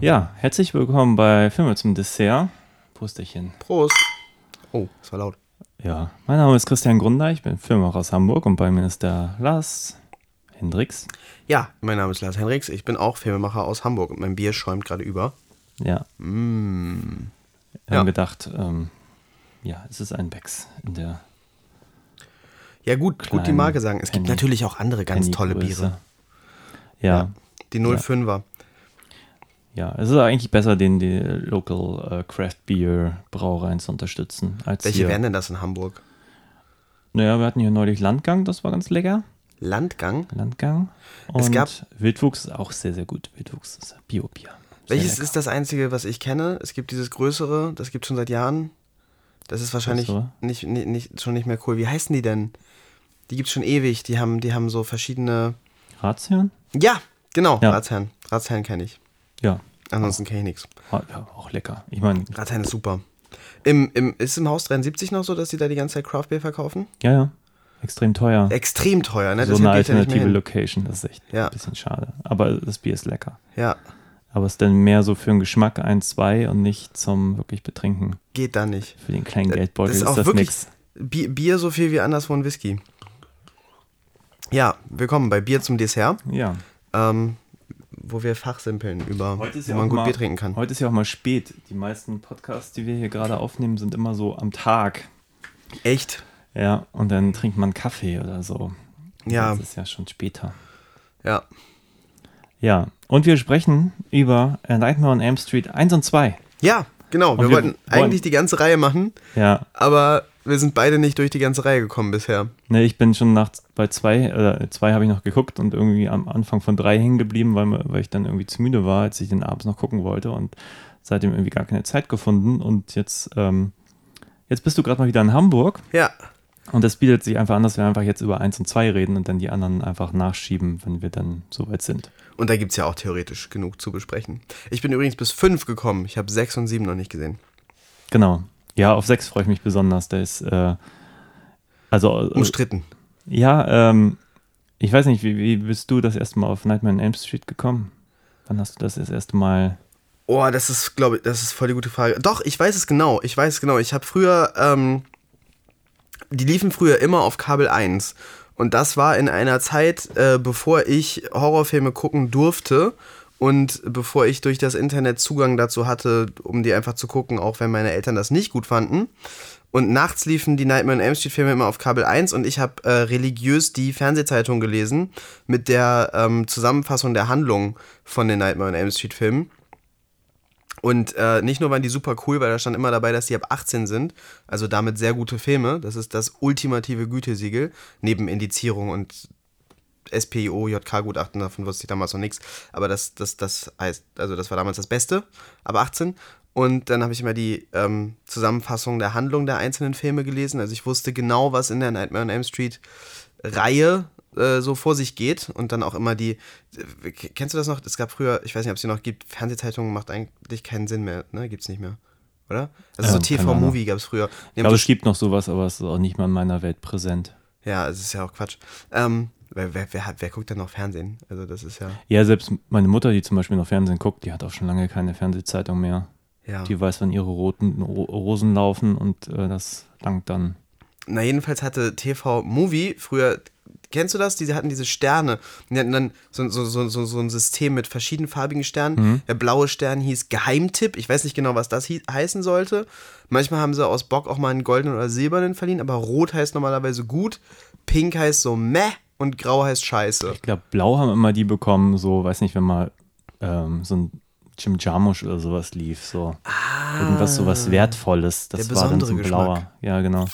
Ja, herzlich willkommen bei Filme zum Dessert. Prosterchen. Prost. Oh, das war laut. Ja, mein Name ist Christian Grunder, ich bin Filmemacher aus Hamburg und bei mir ist der Lars Hendricks. Ja, mein Name ist Lars Henriks. Ich bin auch Filmemacher aus Hamburg und mein Bier schäumt gerade über. Ja. Mm. Wir Ja. haben gedacht, ähm, ja, es ist ein Becks in der Ja, gut, gut die Marke sagen. Es gibt Penny- natürlich auch andere ganz tolle Pennygröße. Biere. Ja, Die 05er. Ja, es ist eigentlich besser, den die Local äh, Craft Beer Brauereien zu unterstützen. Welche hier. wären denn das in Hamburg? Naja, wir hatten hier neulich Landgang, das war ganz lecker. Landgang? Landgang. Und Es gab- Wildwuchs ist auch sehr, sehr gut. Wildwuchs ist Bio-Bier. Welches lecker. ist das einzige, was ich kenne? Es gibt dieses größere, das gibt schon seit Jahren. Das ist wahrscheinlich Größere? nicht, nicht, nicht, schon nicht mehr cool. Wie heißen die denn? Die gibt es schon ewig. Die haben, die haben so verschiedene. Ratsherrn? Ja, genau, Ja. Ratsherrn. Ratsherrn kenne ich. Ja. Ansonsten kenne ich nichts. Ah, ja, auch lecker. Ich meine, Ratsherrn ist super. Im, im, ist im Haus 73 noch so, dass die da die ganze Zeit Craft Beer verkaufen? ja, ja. Extrem teuer. Extrem teuer, ne? so Deshalb eine ja alternative hin. Location, das ist echt Ja. ein bisschen schade. Aber das Bier ist lecker. Ja, Aber es ist dann mehr so für den Geschmack 1, 2 und nicht zum wirklich Betrinken. geht da nicht. Für den kleinen Das Geldbeutel ist ist, auch das. Bier, Bier so viel wie anderswo ein Whisky. Ja, willkommen bei Bier zum Dessert, Ja. ähm, wo wir fachsimpeln über, Heute ist wo ja man gut mal, Bier trinken kann. Heute ist ja auch mal spät. Die meisten Podcasts, die wir hier gerade aufnehmen, sind immer so am Tag. Echt? Ja, und dann trinkt man Kaffee oder so. Ja. Das ist ja schon später. Ja. Ja, und wir sprechen über A Nightmare on Elm Street 1 und 2. Ja, genau. Wir, wir wollten eigentlich die ganze Reihe machen, Ja, aber wir sind beide nicht durch die ganze Reihe gekommen bisher. ne, ich bin schon nach bei zwei, äh, zwei habe ich noch geguckt und irgendwie am Anfang von drei hängen geblieben, weil, weil ich dann irgendwie zu müde war, als ich den abends noch gucken wollte und seitdem irgendwie gar keine Zeit gefunden. Und jetzt, ähm, jetzt bist du gerade mal wieder in Hamburg Ja, und das bietet sich einfach an, dass wir einfach jetzt über 1 und 2 reden und dann die anderen einfach nachschieben, wenn wir dann soweit sind. Und da gibt es ja auch theoretisch genug zu besprechen. Ich bin übrigens bis fünf gekommen. Ich habe sechs und sieben noch nicht gesehen. Genau. Ja, auf 6 freue ich mich besonders. Der ist, äh, also, äh, Umstritten. ja, ähm, ich weiß nicht, wie, wie bist du das erste Mal auf Nightmare on Elm Street gekommen? Wann hast du das das erste Mal? Oh, das ist, glaube ich, das ist voll die gute Frage. Doch, ich weiß es genau. Ich weiß es genau. Ich habe früher, ähm, die liefen früher immer auf Kabel 1. Und das war in einer Zeit, äh, bevor ich Horrorfilme gucken durfte und bevor ich durch das Internet Zugang dazu hatte, um die einfach zu gucken, auch wenn meine Eltern das nicht gut fanden. Und nachts liefen die Nightmare on Elm Street Filme immer auf Kabel 1 und ich habe äh, religiös die Fernsehzeitung gelesen mit der ähm, Zusammenfassung der Handlung von den Nightmare on Elm Street Filmen. Und äh, nicht nur waren die super cool, weil da stand immer dabei, dass die ab 18 sind, also damit sehr gute Filme. Das ist das ultimative Gütesiegel, neben Indizierung und SPIO, JK-Gutachten, davon wusste ich damals noch nichts. Aber das, das, das heißt, also das war damals das Beste, ab 18. Und dann habe ich immer die ähm, Zusammenfassung der Handlung der einzelnen Filme gelesen. Also ich wusste genau, was in der Nightmare on Elm Street Reihe äh, so vor sich geht und dann auch immer die. äh, Kennst du das noch? Es gab früher, ich weiß nicht, ob es die noch gibt, Fernsehzeitungen macht eigentlich keinen Sinn mehr, ne? Gibt's nicht mehr. Oder? Also Ähm, so TV-Movie gab es früher. Ich glaube, es gibt noch sowas, aber es ist auch nicht mal in meiner Welt präsent. ja, es ist ja auch Quatsch. Ähm, wer, wer, wer, hat, wer guckt denn noch Fernsehen? Also das ist ja. Ja, selbst meine Mutter, die zum Beispiel noch Fernsehen guckt, die hat auch schon lange keine Fernsehzeitung mehr. ja. Die weiß, wann ihre roten Ro Rosen laufen und äh, das langt dann. Na, jedenfalls hatte TV Movie früher, kennst du das? Die hatten diese Sterne. Die hatten dann so, so, so, so, so ein System mit verschiedenfarbigen Sternen. Der blaue Stern hieß Geheimtipp. Ich weiß nicht genau, was das heißen sollte. Manchmal haben sie aus Bock auch mal einen goldenen oder silbernen verliehen, aber rot heißt normalerweise gut, pink heißt so meh und grau heißt scheiße. Ich glaube, blau haben immer die bekommen, so, weiß nicht, wenn mal ähm, so ein Jim Jarmusch oder sowas lief, so irgendwas sowas Wertvolles. Das Ah. Der war dann so besondere blauer. Geschmack. Ja, genau.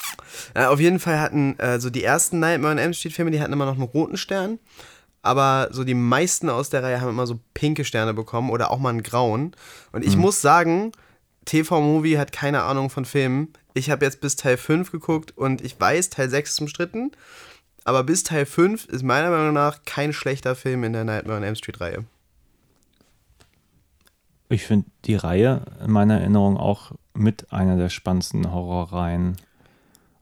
Ja, auf jeden Fall hatten äh, so die ersten Nightmare on Elm Street Filme, die hatten immer noch einen roten Stern. Aber so die meisten aus der Reihe haben immer so pinke Sterne bekommen oder auch mal einen grauen. Und ich muss sagen, TV-Movie hat keine Ahnung von Filmen. Ich habe jetzt bis Teil 5 geguckt und ich weiß, Teil 6 ist umstritten. Aber bis Teil 5 ist meiner Meinung nach kein schlechter Film in der Nightmare on Elm Street Reihe. Ich finde die Reihe in meiner Erinnerung auch mit einer der spannendsten Horrorreihen.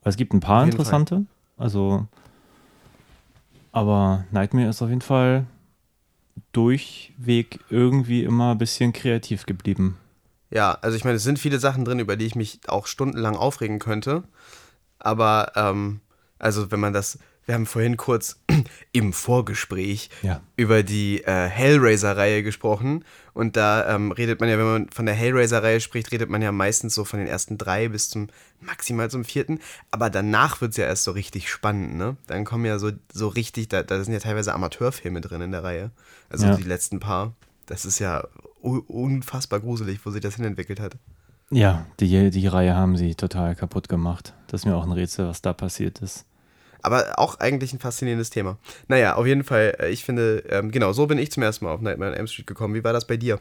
Es gibt ein paar interessante, also aber Nightmare ist auf jeden Fall durchweg irgendwie immer ein bisschen kreativ geblieben. Ja, also ich meine, es sind viele Sachen drin, über die ich mich auch stundenlang aufregen könnte. Aber, ähm, also wenn man das, wir haben vorhin kurz im Vorgespräch Ja. über die äh, Hellraiser-Reihe gesprochen. Und da ähm, redet man ja, wenn man von der Hellraiser-Reihe spricht, redet man ja meistens so von den ersten drei bis zum maximal zum vierten. Aber danach wird es ja erst so richtig spannend, ne? Dann kommen ja so, so richtig, da, da sind ja teilweise Amateurfilme drin in der Reihe. Also Ja. die letzten paar. Das ist ja unfassbar gruselig, wo sich das hinentwickelt hat. Ja, die, die Reihe haben sie total kaputt gemacht. Das ist mir auch ein Rätsel, was da passiert ist. Aber auch eigentlich ein faszinierendes Thema. Naja, auf jeden Fall, äh, ich finde, ähm, genau, so bin ich zum ersten Mal auf Nightmare on Elm Street gekommen. Wie war das bei dir?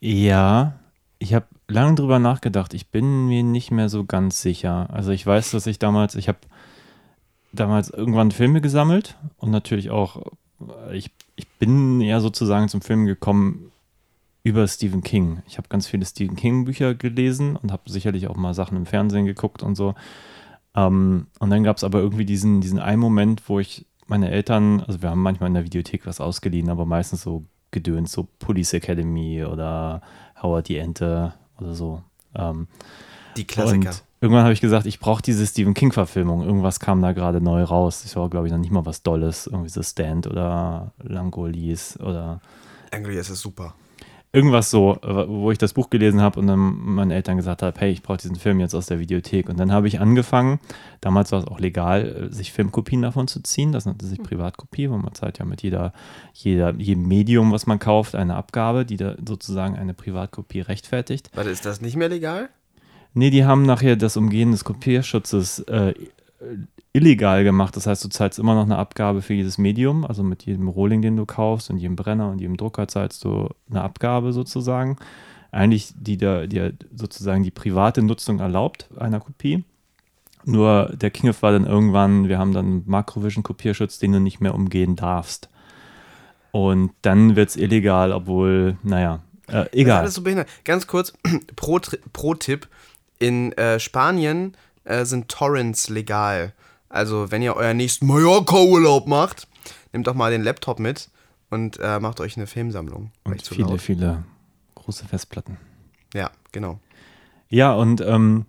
Ja, ich habe lange drüber nachgedacht. Ich bin mir nicht mehr so ganz sicher. Also ich weiß, dass ich damals, ich habe damals irgendwann Filme gesammelt und natürlich auch, äh, ich, ich bin ja sozusagen zum Film gekommen über Stephen King. Ich habe ganz viele Stephen King Bücher gelesen und habe sicherlich auch mal Sachen im Fernsehen geguckt und so. Ähm, und dann gab es aber irgendwie diesen, diesen einen Moment, wo ich meine Eltern, also wir haben manchmal in der Videothek was ausgeliehen, aber meistens so gedöns, so Police Academy oder Howard die Ente oder so. Ähm, Die Klassiker. und irgendwann habe ich gesagt, ich brauche diese Stephen King-Verfilmung. Irgendwas kam da gerade neu raus. Das war, glaube ich, noch nicht mal was Dolles. Irgendwie so Stand oder Langolis oder Angry ist super. Irgendwas so, äh, wo ich das Buch gelesen habe und dann meinen Eltern gesagt habe, hey, ich brauche diesen Film jetzt aus der Videothek. Und dann habe ich angefangen, damals war es auch legal, äh, sich Filmkopien davon zu ziehen. Das nannte sich Privatkopie, weil man zahlt ja mit jeder, jeder, jedem Medium, was man kauft, eine Abgabe, die da sozusagen eine Privatkopie rechtfertigt. Warte, ist das nicht mehr legal? Nee, die haben nachher das Umgehen des Kopierschutzes äh, illegal gemacht. Das heißt, du zahlst immer noch eine Abgabe für jedes Medium. Also mit jedem Rohling, den du kaufst und jedem Brenner und jedem Drucker zahlst du eine Abgabe sozusagen. Eigentlich, die da, die sozusagen die private Nutzung erlaubt einer Kopie. Nur der Kingf war dann irgendwann, wir haben dann Macrovision-Kopierschutz, den du nicht mehr umgehen darfst. Und dann wird es illegal, obwohl, naja, äh, egal. alles so behindert. Ganz kurz, pro, pro Tipp. In äh, Spanien äh, sind Torrents legal. Also, wenn ihr euren nächsten Mallorca-Urlaub macht, nehmt doch mal den Laptop mit und äh, macht euch eine Filmsammlung. Und viele, laut? viele große Festplatten. Ja, genau. Ja, und ähm,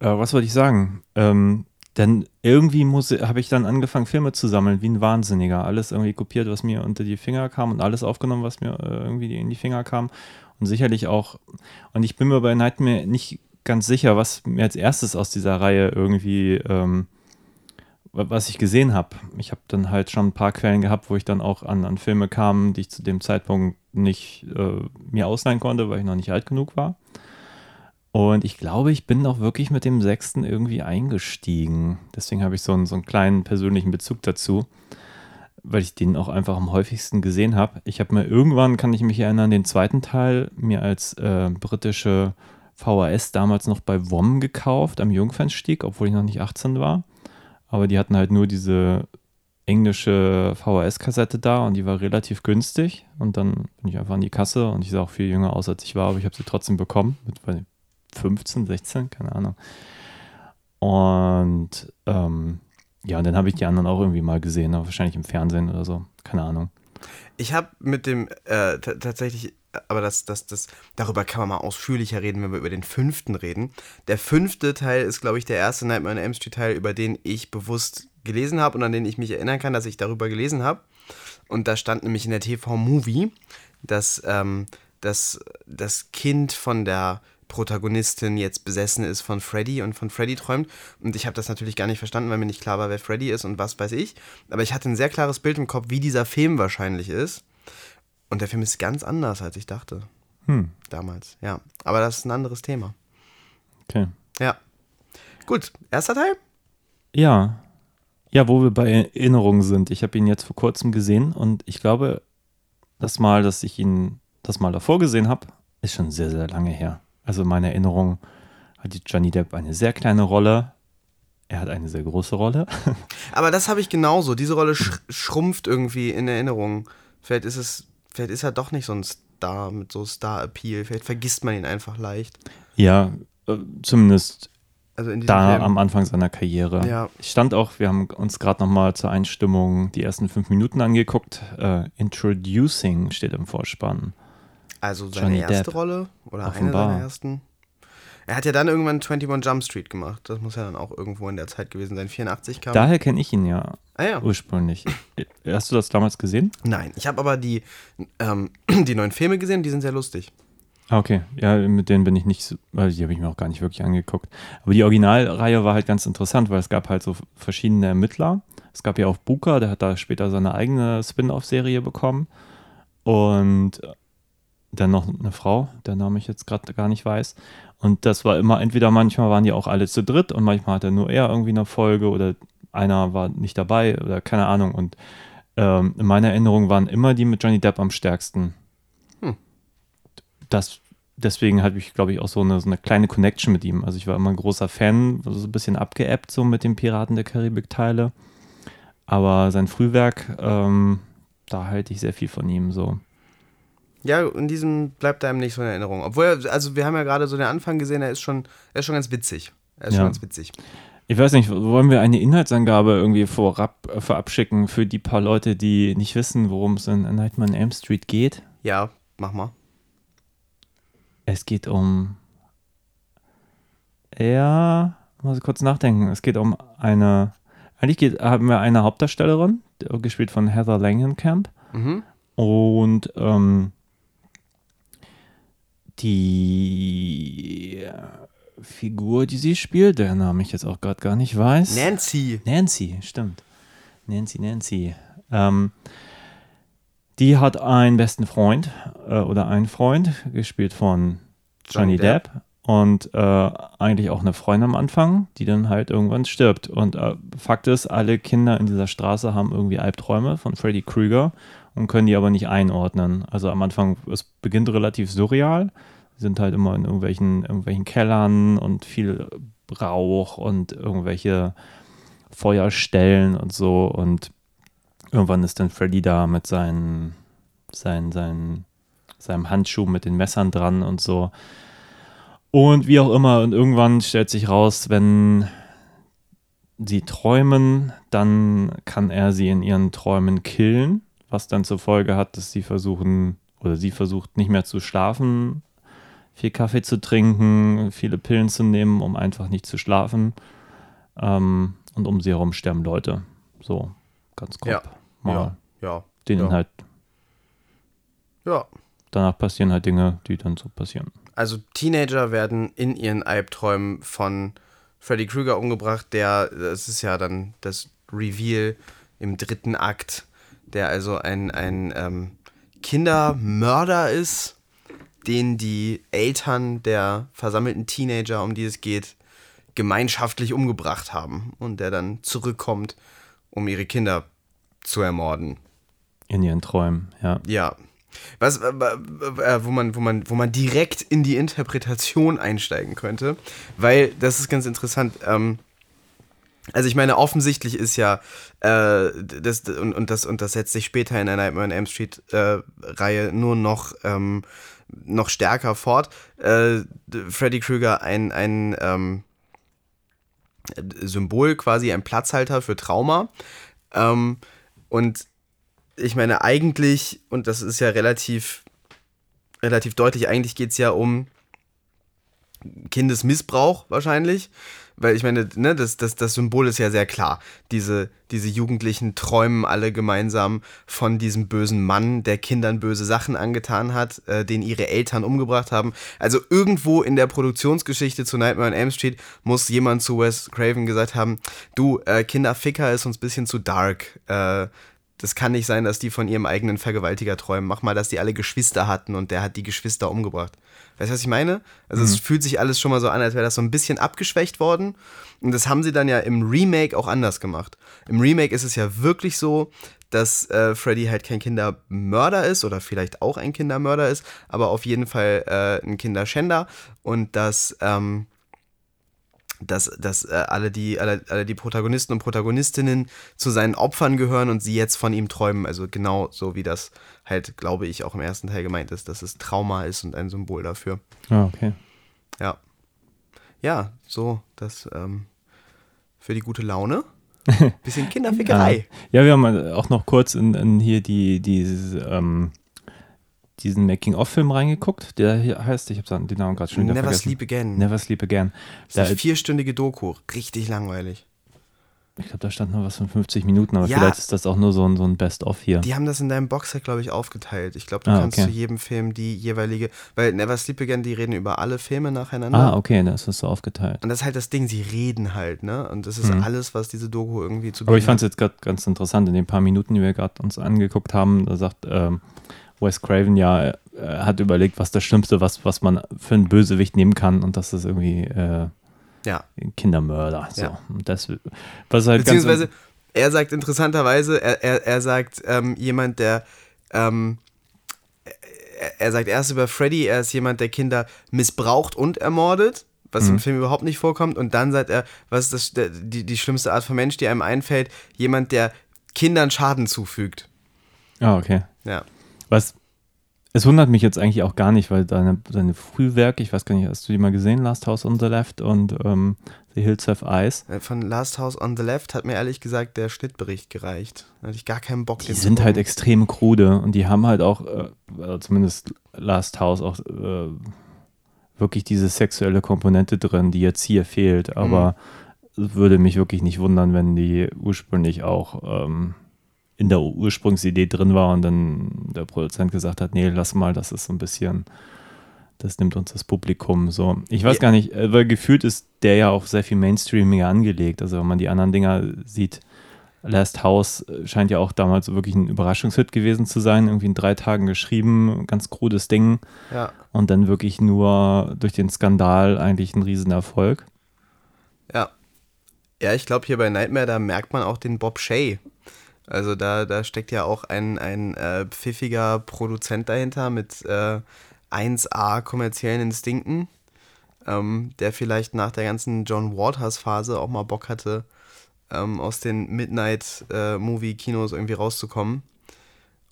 äh, was wollte ich sagen? Ähm, dann irgendwie muss habe ich dann angefangen, Filme zu sammeln, wie ein Wahnsinniger. Alles irgendwie kopiert, was mir unter die Finger kam und alles aufgenommen, was mir äh, irgendwie in die Finger kam. Und sicherlich auch, und ich bin mir bei Nightmare nicht ganz sicher, was mir als erstes aus dieser Reihe irgendwie, ähm, was ich gesehen habe. Ich habe dann halt schon ein paar Quellen gehabt, wo ich dann auch an, an Filme kam, die ich zu dem Zeitpunkt nicht äh, mir ausleihen konnte, weil ich noch nicht alt genug war. Und ich glaube, ich bin auch wirklich mit dem sechsten irgendwie eingestiegen. Deswegen habe ich so einen, so einen kleinen persönlichen Bezug dazu, weil ich den auch einfach am häufigsten gesehen habe. Ich habe mir irgendwann, kann ich mich erinnern, den zweiten Teil mir als äh, britische VHS damals noch bei WOM gekauft, am Jungfernstieg, obwohl ich noch nicht 18 war. Aber die hatten halt nur diese englische VHS-Kassette da und die war relativ günstig. Und dann bin ich einfach an die Kasse und ich sah auch viel jünger aus, als ich war, aber ich habe sie trotzdem bekommen. Mit weiß nicht, 15, 16, keine Ahnung. Und ähm, ja, und dann habe ich die anderen auch irgendwie mal gesehen, aber wahrscheinlich im Fernsehen oder so, keine Ahnung. Ich habe mit dem äh, tatsächlich, aber das, das, das, darüber kann man mal ausführlicher reden, wenn wir über den fünften reden. Der fünfte Teil ist, glaube ich, der erste Nightmare on Elm Street Teil, über den ich bewusst gelesen habe und an den ich mich erinnern kann, dass ich darüber gelesen habe. Und da stand nämlich in der TV-Movie, dass ähm, das, das Kind von der Protagonistin jetzt besessen ist von Freddy und von Freddy träumt. Und ich habe das natürlich gar nicht verstanden, weil mir nicht klar war, wer Freddy ist und was weiß ich. Aber ich hatte ein sehr klares Bild im Kopf, wie dieser Film wahrscheinlich ist. Und der Film ist ganz anders, als ich dachte. Hm, Damals, ja. Aber das ist ein anderes Thema. okay. Ja. Gut, erster Teil? Ja. Ja, wo wir bei Erinnerungen sind. Ich habe ihn jetzt vor kurzem gesehen und ich glaube, das Mal, dass ich ihn das Mal davor gesehen habe, ist schon sehr, sehr lange her. Also in meiner Erinnerung hat die Johnny Depp eine sehr kleine Rolle. Er hat eine sehr große Rolle. Aber das habe ich genauso. Diese Rolle sch schrumpft irgendwie in Erinnerung. Vielleicht ist es, vielleicht ist er doch nicht so ein Star mit so Star-Appeal. Vielleicht vergisst man ihn einfach leicht. Ja, äh, zumindest Also da Film. am Anfang seiner Karriere. Ja. Ich stand auch, wir haben uns gerade nochmal zur Einstimmung die ersten fünf Minuten angeguckt. Äh, Introducing steht im Vorspann. Also seine Johnny erste Depp. Rolle oder Offenbar. eine seiner ersten. Er hat ja dann irgendwann 21 Jump Street gemacht. Das muss ja dann auch irgendwo in der Zeit gewesen sein. 84 kam. Daher kenne ich ihn ja ah ja. ursprünglich. Hast du das damals gesehen? Nein, ich habe aber die, ähm, die neuen Filme gesehen, die sind sehr lustig. Ah, Okay, ja, mit denen bin ich nicht, so, weil die habe ich mir auch gar nicht wirklich angeguckt. Aber die Originalreihe war halt ganz interessant, weil es gab halt so verschiedene Ermittler. Es gab ja auch Booker, der hat da später seine eigene Spin-off-Serie bekommen. Und dann noch eine Frau, der Name ich jetzt gerade gar nicht weiß. Und das war immer, entweder manchmal waren die auch alle zu dritt und manchmal hatte nur er irgendwie eine Folge oder einer war nicht dabei oder keine Ahnung. Und ähm, in meiner Erinnerung waren immer die mit Johnny Depp am stärksten das, deswegen hatte ich, glaube ich, auch so eine, so eine kleine Connection mit ihm. Also ich war immer ein großer Fan, so ein bisschen abgeebbt so mit den Piraten der Karibik-Teile. Aber sein Frühwerk, ähm, da halte ich sehr viel von ihm so. Ja, in diesem bleibt einem nicht so in Erinnerung. Obwohl, er- also wir haben ja gerade so den Anfang gesehen, er ist schon, er ist schon ganz witzig. Er ist Ja. schon ganz witzig. Ich weiß nicht, wollen wir eine Inhaltsangabe irgendwie vorab, äh, schicken für die paar Leute, die nicht wissen, worum es in Nightmare on Elm Street geht? Ja, mach mal. Es geht um. Ja, muss ich kurz nachdenken. Es geht um eine. Eigentlich geht, haben wir eine Hauptdarstellerin, gespielt von Heather Langenkamp. Mhm. Und ähm, die äh, Figur, die sie spielt, der Name ich jetzt auch gerade gar nicht weiß. Nancy. Nancy, stimmt. Nancy, Nancy. Ähm, die hat einen besten Freund äh, oder einen Freund, gespielt von Johnny, Johnny Depp. Depp. Und äh, eigentlich auch eine Freundin am Anfang, die dann halt irgendwann stirbt. Und äh, Fakt ist, alle Kinder in dieser Straße haben irgendwie Albträume von Freddy Krueger und können die aber nicht einordnen. Also am Anfang, es beginnt relativ surreal. Sind halt immer in irgendwelchen, irgendwelchen Kellern und viel Rauch und irgendwelche Feuerstellen und so. Und irgendwann ist dann Freddy da mit seinen, seinen, seinen, seinem Handschuh mit den Messern dran und so. Und wie auch immer, und irgendwann stellt sich raus, wenn sie träumen, dann kann er sie in ihren Träumen killen, was dann zur Folge hat, dass sie versuchen, oder sie versucht nicht mehr zu schlafen, viel Kaffee zu trinken, viele Pillen zu nehmen, um einfach nicht zu schlafen. Ähm, und um sie herum sterben Leute. So, ganz grob. Ja. Mal Ja. Ja. den ja. Inhalt. Ja. Danach passieren halt Dinge, die dann so passieren. Also Teenager werden in ihren Albträumen von Freddy Krueger umgebracht, der, das ist ja dann das Reveal im dritten Akt, der also ein, ein ähm, Kindermörder ist, den die Eltern der versammelten Teenager, um die es geht, gemeinschaftlich umgebracht haben und der dann zurückkommt, um ihre Kinder zu ermorden. In ihren Träumen, ja. Ja. Was, äh, äh, wo, man, wo, man, wo man direkt in die Interpretation einsteigen könnte, weil das ist ganz interessant. Ähm, also ich meine, offensichtlich ist ja, äh, das, und, und, das, und das setzt sich später in der Nightmare on Elm Street äh, nur noch, ähm, noch stärker fort. Äh, Freddy Krueger ein, ein ähm, Symbol, quasi ein Platzhalter für Trauma. Ähm, und ich meine, eigentlich, und das ist ja relativ, relativ deutlich, eigentlich geht es ja um Kindesmissbrauch wahrscheinlich. Weil ich meine, ne, das, das, das Symbol ist ja sehr klar. Diese, diese Jugendlichen träumen alle gemeinsam von diesem bösen Mann, der Kindern böse Sachen angetan hat, äh, den ihre Eltern umgebracht haben. Also irgendwo in der Produktionsgeschichte zu Nightmare on Elm Street muss jemand zu Wes Craven gesagt haben, du, äh, Kinderficker ist uns ein bisschen zu dark. Äh, das kann nicht sein, dass die von ihrem eigenen Vergewaltiger träumen. Mach mal, dass die alle Geschwister hatten und der hat die Geschwister umgebracht. Weißt du, was ich meine? Also es fühlt sich alles schon mal so an, als wäre das so ein bisschen abgeschwächt worden. Und das haben sie dann ja im Remake auch anders gemacht. Im Remake ist es ja wirklich so, dass äh, Freddy halt kein Kindermörder ist oder vielleicht auch ein Kindermörder ist, aber auf jeden Fall äh, ein Kinderschänder und dass ähm, dass, dass äh, alle, die, alle, alle die Protagonisten und Protagonistinnen zu seinen Opfern gehören und sie jetzt von ihm träumen. Also genau so wie das halt, glaube ich, auch im ersten Teil gemeint ist, dass es Trauma ist und ein Symbol dafür. Ah, okay. Ja. Ja, so, das ähm, für die gute Laune. Bisschen Kinderfickerei. Ja, wir haben auch noch kurz in, in hier die, dieses, ähm, diesen Making-of-Film reingeguckt, der hier heißt, ich habe den Namen gerade schon wieder Never vergessen. Sleep Again. Never Sleep Again. Das ist eine vierstündige Doku. Richtig langweilig. ich glaube, da stand noch was von 50 Minuten, aber Ja. vielleicht ist das auch nur so ein, so ein Best-of hier. Die haben das in deinem Boxset, glaube ich, aufgeteilt. Ich glaube, du Ah, kannst okay. zu jedem Film die jeweilige. Weil Never Sleep Again, die reden über alle Filme nacheinander. Ah, okay, da ist das so aufgeteilt. Und das ist halt das Ding, sie reden halt, ne? Und das ist alles, was diese Doku irgendwie zu Mhm. Aber ich fand es hat. jetzt gerade ganz interessant, in den paar Minuten, die wir gerade uns angeguckt haben, da sagt ähm, Wes Craven ja, er hat überlegt, was das Schlimmste, was, was man für einen Bösewicht nehmen kann und das ist irgendwie äh, Ja. ein Kindermörder. So. Ja. Und das, was halt Beziehungsweise, er sagt interessanterweise, er, er, er sagt, ähm, jemand, der, ähm, er, er sagt erst über Freddy, er ist jemand, der Kinder missbraucht und ermordet, was Mhm. im Film überhaupt nicht vorkommt. Und dann sagt er, was ist das, die, die schlimmste Art von Mensch, die einem einfällt, jemand, der Kindern Schaden zufügt. Ah, okay. Ja. Was, es wundert mich jetzt eigentlich auch gar nicht, weil deine, deine Frühwerke, ich weiß gar nicht, hast du die mal gesehen, Last House on the Left und ähm, The Hills Have Eyes? Äh, Von Last House on the Left hat mir ehrlich gesagt der Schnittbericht gereicht. Da hatte ich gar keinen Bock, Die sind halt extrem krude und die haben halt auch, äh, also zumindest Last House, auch äh, wirklich diese sexuelle Komponente drin, die jetzt hier fehlt. Aber es würde mich wirklich nicht wundern, wenn die ursprünglich auch ähm, in der Ursprungsidee drin war und dann der Produzent gesagt hat, nee, lass mal, das ist so ein bisschen, das nimmt uns das Publikum so. Ich weiß Ja. gar nicht, äh, weil gefühlt ist der ja auch sehr viel Mainstreamiger angelegt. Also wenn man die anderen Dinger sieht, Last House äh, scheint ja auch damals wirklich ein Überraschungshit gewesen zu sein. Irgendwie in drei Tagen geschrieben, ganz krudes Ding. Ja. Und dann wirklich nur durch den Skandal eigentlich ein Riesenerfolg. Ja. Ja, ich glaube, hier bei Nightmare, da merkt man auch den Bob Shay. Also da, da steckt ja auch ein, ein äh, pfiffiger Produzent dahinter mit äh, 1A kommerziellen Instinkten, ähm, der vielleicht nach der ganzen John Waters-Phase auch mal Bock hatte, ähm, aus den Midnight-Movie-Kinos irgendwie rauszukommen.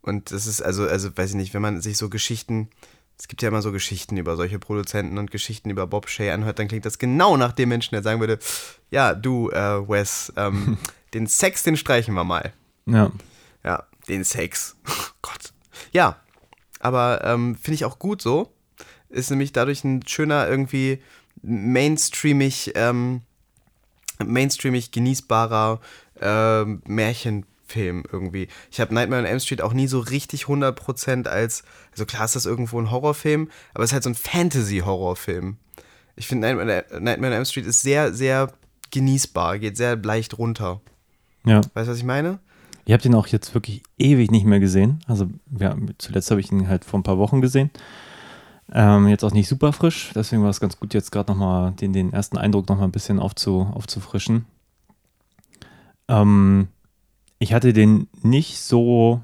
Und das ist also, also weiß ich nicht, wenn man sich so Geschichten, es gibt ja immer so Geschichten über solche Produzenten und Geschichten über Bob Shay anhört, dann klingt das genau nach dem Menschen, der sagen würde, ja, du, äh, Wes, ähm, den Sex, den streichen wir mal. Ja. Ja, den Sex. Gott. Ja, aber ähm, finde ich auch gut so. Ist nämlich dadurch ein schöner, irgendwie mainstreamig, ähm, mainstreamig genießbarer ähm, Märchenfilm irgendwie. Ich habe Nightmare on Elm Street auch nie so richtig 100% als, also klar ist das irgendwo ein Horrorfilm, aber es ist halt so ein Fantasy-Horrorfilm. Ich finde Nightmare, Nightmare on Elm Street ist sehr, sehr genießbar, geht sehr leicht runter. Ja. Weißt du, was ich meine? Ich habe den auch jetzt wirklich ewig nicht mehr gesehen. Also ja, zuletzt habe ich ihn halt vor ein paar Wochen gesehen. Ähm, jetzt auch nicht super frisch, deswegen war es ganz gut, jetzt gerade nochmal den, den ersten Eindruck nochmal ein bisschen aufzu, aufzufrischen. Ähm, ich hatte den nicht so,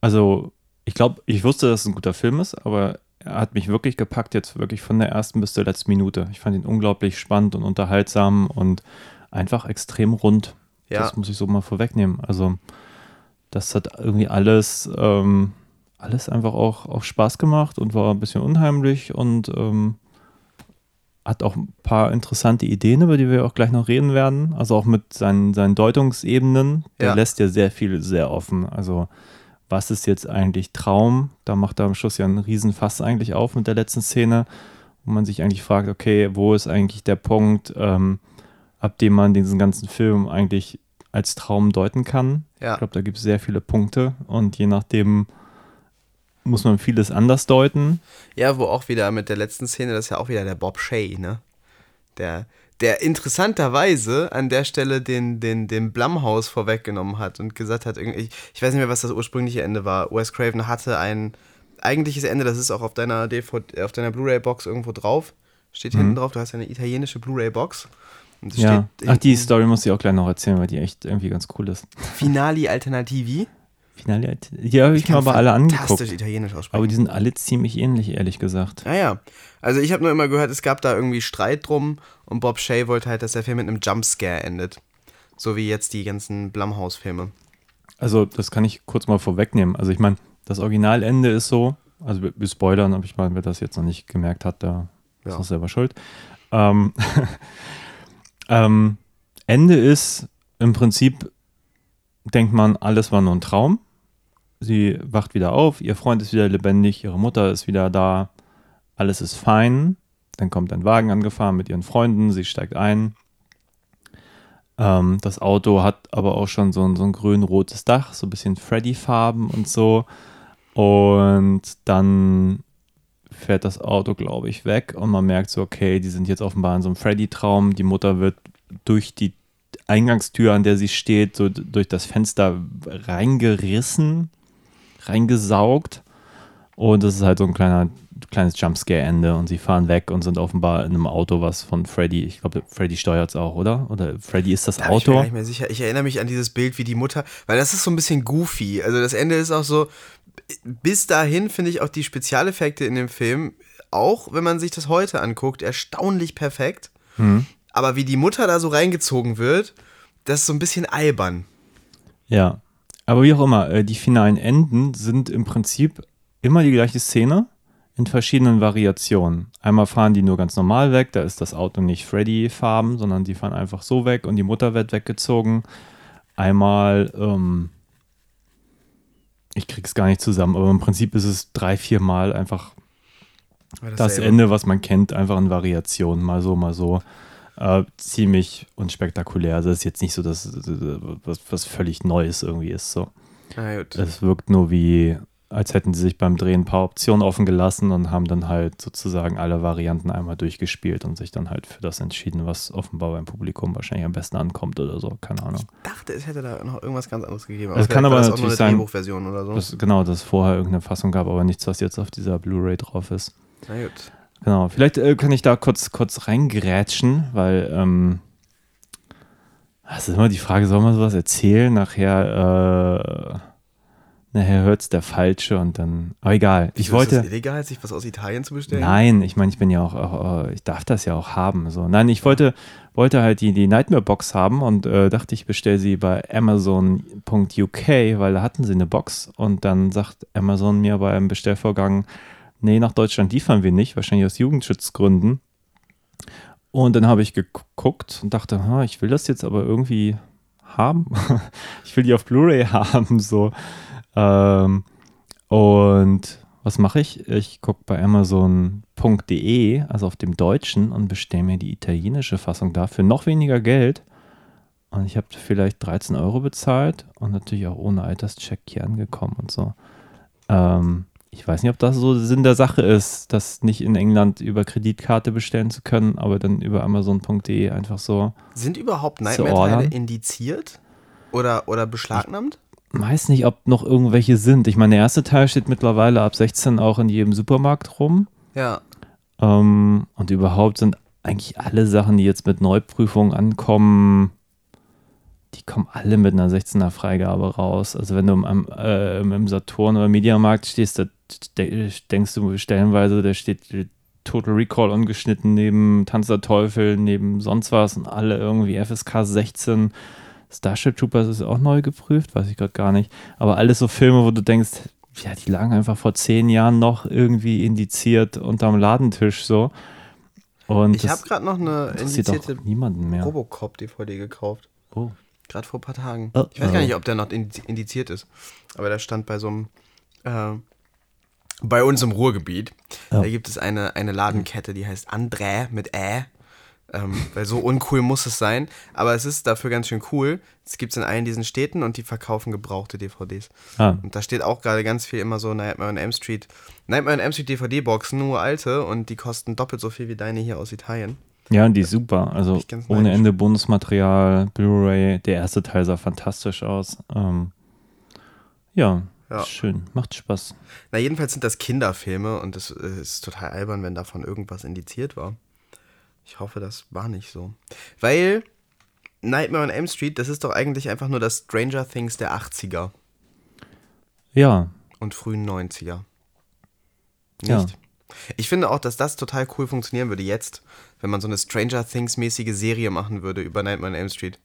also ich glaube, ich wusste, dass es ein guter Film ist, aber er hat mich wirklich gepackt, jetzt wirklich von der ersten bis zur letzten Minute. Ich fand ihn unglaublich spannend und unterhaltsam und einfach extrem rund. Ja. Das muss ich so mal vorwegnehmen. Also, das hat irgendwie alles, ähm, alles einfach auch, auch Spaß gemacht und war ein bisschen unheimlich und ähm, hat auch ein paar interessante Ideen, über die wir auch gleich noch reden werden. Also auch mit seinen, seinen Deutungsebenen. Der Ja. lässt ja sehr viel sehr offen. Also, was ist jetzt eigentlich Traum? Da macht er am Schluss ja einen Riesenfass eigentlich auf mit der letzten Szene, wo man sich eigentlich fragt, okay, wo ist eigentlich der Punkt, ähm, ab dem man diesen ganzen Film eigentlich als Traum deuten kann. Ja. Ich glaube, da gibt es sehr viele Punkte und je nachdem muss man vieles anders deuten. Ja, wo auch wieder mit der letzten Szene, das ist ja auch wieder der Bob Shay, ne? Der, der interessanterweise an der Stelle den, den, den Blumhaus vorweggenommen hat und gesagt hat, ich, ich weiß nicht mehr, was das ursprüngliche Ende war. Wes Craven hatte ein eigentliches Ende, das ist auch auf deiner DVD, auf deiner Blu-ray-Box irgendwo drauf. Steht hinten drauf, du hast ja eine italienische Blu-ray-Box. Ja. Ach, die Story muss ich auch gleich noch erzählen, weil die echt irgendwie ganz cool ist. Finali Alternativi. Finale, die habe ich, mir aber alle angeguckt. Fantastisch italienisch aussprechen. Aber die sind alle ziemlich ähnlich, ehrlich gesagt. Naja, also ich habe nur immer gehört, es gab da irgendwie Streit drum und Bob Shay wollte halt, dass der Film mit einem Jumpscare endet. So wie jetzt die ganzen Blumhouse-Filme. Also, das kann ich kurz mal vorwegnehmen. Also, ich meine, das Originalende ist so, also wir, wir spoilern, aber ich meine, wer das jetzt noch nicht gemerkt hat, der ist Ja. auch selber schuld. Ähm, ähm, Ende ist im Prinzip, denkt man, alles war nur ein Traum. Sie wacht wieder auf, ihr Freund ist wieder lebendig, ihre Mutter ist wieder da, alles ist fein. Dann kommt ein Wagen angefahren mit ihren Freunden, sie steigt ein. Ähm, das Auto hat aber auch schon so ein, so ein grün-rotes Dach, so ein bisschen Freddy-Farben und so. Und dann fährt das Auto, glaube ich, weg und man merkt so, okay, die sind jetzt offenbar in so einem Freddy-Traum. Die Mutter wird durch die Eingangstür, an der sie steht, so durch das Fenster reingerissen, reingesaugt. Und das ist halt so ein kleiner, kleines Jumpscare-Ende und sie fahren weg und sind offenbar in einem Auto, was von Freddy, ich glaube, Freddy steuert es auch, oder? Oder Freddy ist das Da bin ich mir Auto? gar nicht mehr sicher. Ich erinnere mich an dieses Bild, wie die Mutter, weil das ist so ein bisschen goofy. Also das Ende ist auch so, bis dahin finde ich auch die Spezialeffekte in dem Film, auch wenn man sich das heute anguckt, erstaunlich perfekt. Mhm. Aber wie die Mutter da so reingezogen wird, das ist so ein bisschen albern. Ja, aber wie auch immer, äh, die finalen Enden sind im Prinzip immer die gleiche Szene in verschiedenen Variationen. Einmal fahren die nur ganz normal weg, da ist das Auto nicht Freddy-Farben, sondern die fahren einfach so weg und die Mutter wird weggezogen. Einmal, ähm, ich krieg's gar nicht zusammen, aber im Prinzip ist es drei, vier Mal einfach das Dasselbe. Ende, was man kennt, einfach in Variationen, mal so, mal so. Äh, ziemlich unspektakulär. Also es ist jetzt nicht so, dass was, was völlig Neues irgendwie ist. So. Es wirkt nur wie, als hätten sie sich beim Drehen ein paar Optionen offen gelassen und haben dann halt sozusagen alle Varianten einmal durchgespielt und sich dann halt für das entschieden, was offenbar beim Publikum wahrscheinlich am besten ankommt oder so. Keine Ahnung. Ich dachte, es hätte da noch irgendwas ganz anderes gegeben. Es kann aber das auch natürlich nur eine sein- Drehbuchversion oder so. Das, genau, dass es vorher irgendeine Fassung gab, aber nichts, was jetzt auf dieser Blu-ray drauf ist. Na gut. Genau, vielleicht äh, kann ich da kurz, kurz reingrätschen, weil ähm, es ist immer die Frage, soll man sowas erzählen? Nachher, äh, nachher hört es der Falsche und dann, aber egal. Ich Wieso wollte, Ist es illegal, sich was aus Italien zu bestellen? nein, ich meine, ich bin ja auch, auch, äh, ich darf das ja auch haben. So. Nein, ich wollte, wollte halt die, die Nightmare-Box haben und äh, dachte, ich bestelle sie bei Amazon.uk, weil da hatten sie eine Box und dann sagt Amazon mir beim Bestellvorgang, nee, nach Deutschland liefern wir nicht, wahrscheinlich aus Jugendschutzgründen. Und dann habe ich geguckt und dachte, ha, ich will das jetzt aber irgendwie haben. ich will die auf Blu-ray haben, so. Ähm, und was mache ich? Ich gucke bei Amazon.de, also auf dem Deutschen, und bestelle mir die italienische Fassung da für noch weniger Geld. Und ich habe vielleicht 13 Euro bezahlt und natürlich auch ohne Alterscheck hier angekommen und so. Ähm, ich weiß nicht, ob das so Sinn der Sache ist, das nicht in England über Kreditkarte bestellen zu können, aber dann über Amazon.de einfach so. Sind überhaupt Nightmare-Teile indiziert? Oder, oder beschlagnahmt? Weiß nicht, ob noch irgendwelche sind. Ich meine, der erste Teil steht mittlerweile ab 16 auch in jedem Supermarkt rum. Ja. Ähm, und überhaupt sind eigentlich alle Sachen, die jetzt mit Neuprüfung ankommen, die kommen alle mit einer 16er Freigabe raus. Also wenn du im, äh, im Saturn oder Mediamarkt stehst, da de- denkst du stellenweise, da steht Total Recall ungeschnitten neben Tanz der Teufel, neben sonst was und alle irgendwie FSK 16. Starship Troopers ist auch neu geprüft, weiß ich gerade gar nicht. Aber alles so Filme, wo du denkst, ja, die lagen einfach vor zehn Jahren noch irgendwie indiziert unterm Ladentisch so. Und Ich habe gerade noch eine indizierte niemanden mehr. Robocop-DVD gekauft. Oh. Gerade vor ein paar Tagen. Oh, ich weiß gar oh. nicht, ob der noch indi- indiziert ist. Aber der stand bei so einem. Äh, bei uns im Ruhrgebiet. Ja. Da gibt es eine, eine Ladenkette, die heißt André mit Ä. Ähm, weil so uncool muss es sein. Aber es ist dafür ganz schön cool. Es gibt es in allen diesen Städten und die verkaufen gebrauchte DVDs. Ah, Und da steht auch gerade ganz viel immer so Nightmare on Elm Street. Nightmare on Elm Street DVD-Boxen, nur alte und die kosten doppelt so viel wie deine hier aus Italien. ja, und die ist super. Also ohne. Ende Bonusmaterial, Blu-ray. Der erste Teil sah fantastisch aus. Ähm, ja, Ja. schön. Macht Spaß. Na, jedenfalls sind das Kinderfilme und es ist total albern, wenn davon irgendwas indiziert war. Ich hoffe, das war nicht so. Weil Nightmare on Elm Street, das ist doch eigentlich einfach nur das Stranger Things der 80er. Ja, und frühen 90er. Nicht? Ja. Ich finde auch, dass das total cool funktionieren würde jetzt, wenn man so eine Stranger Things-mäßige Serie machen würde über Nightmare on Elm Street.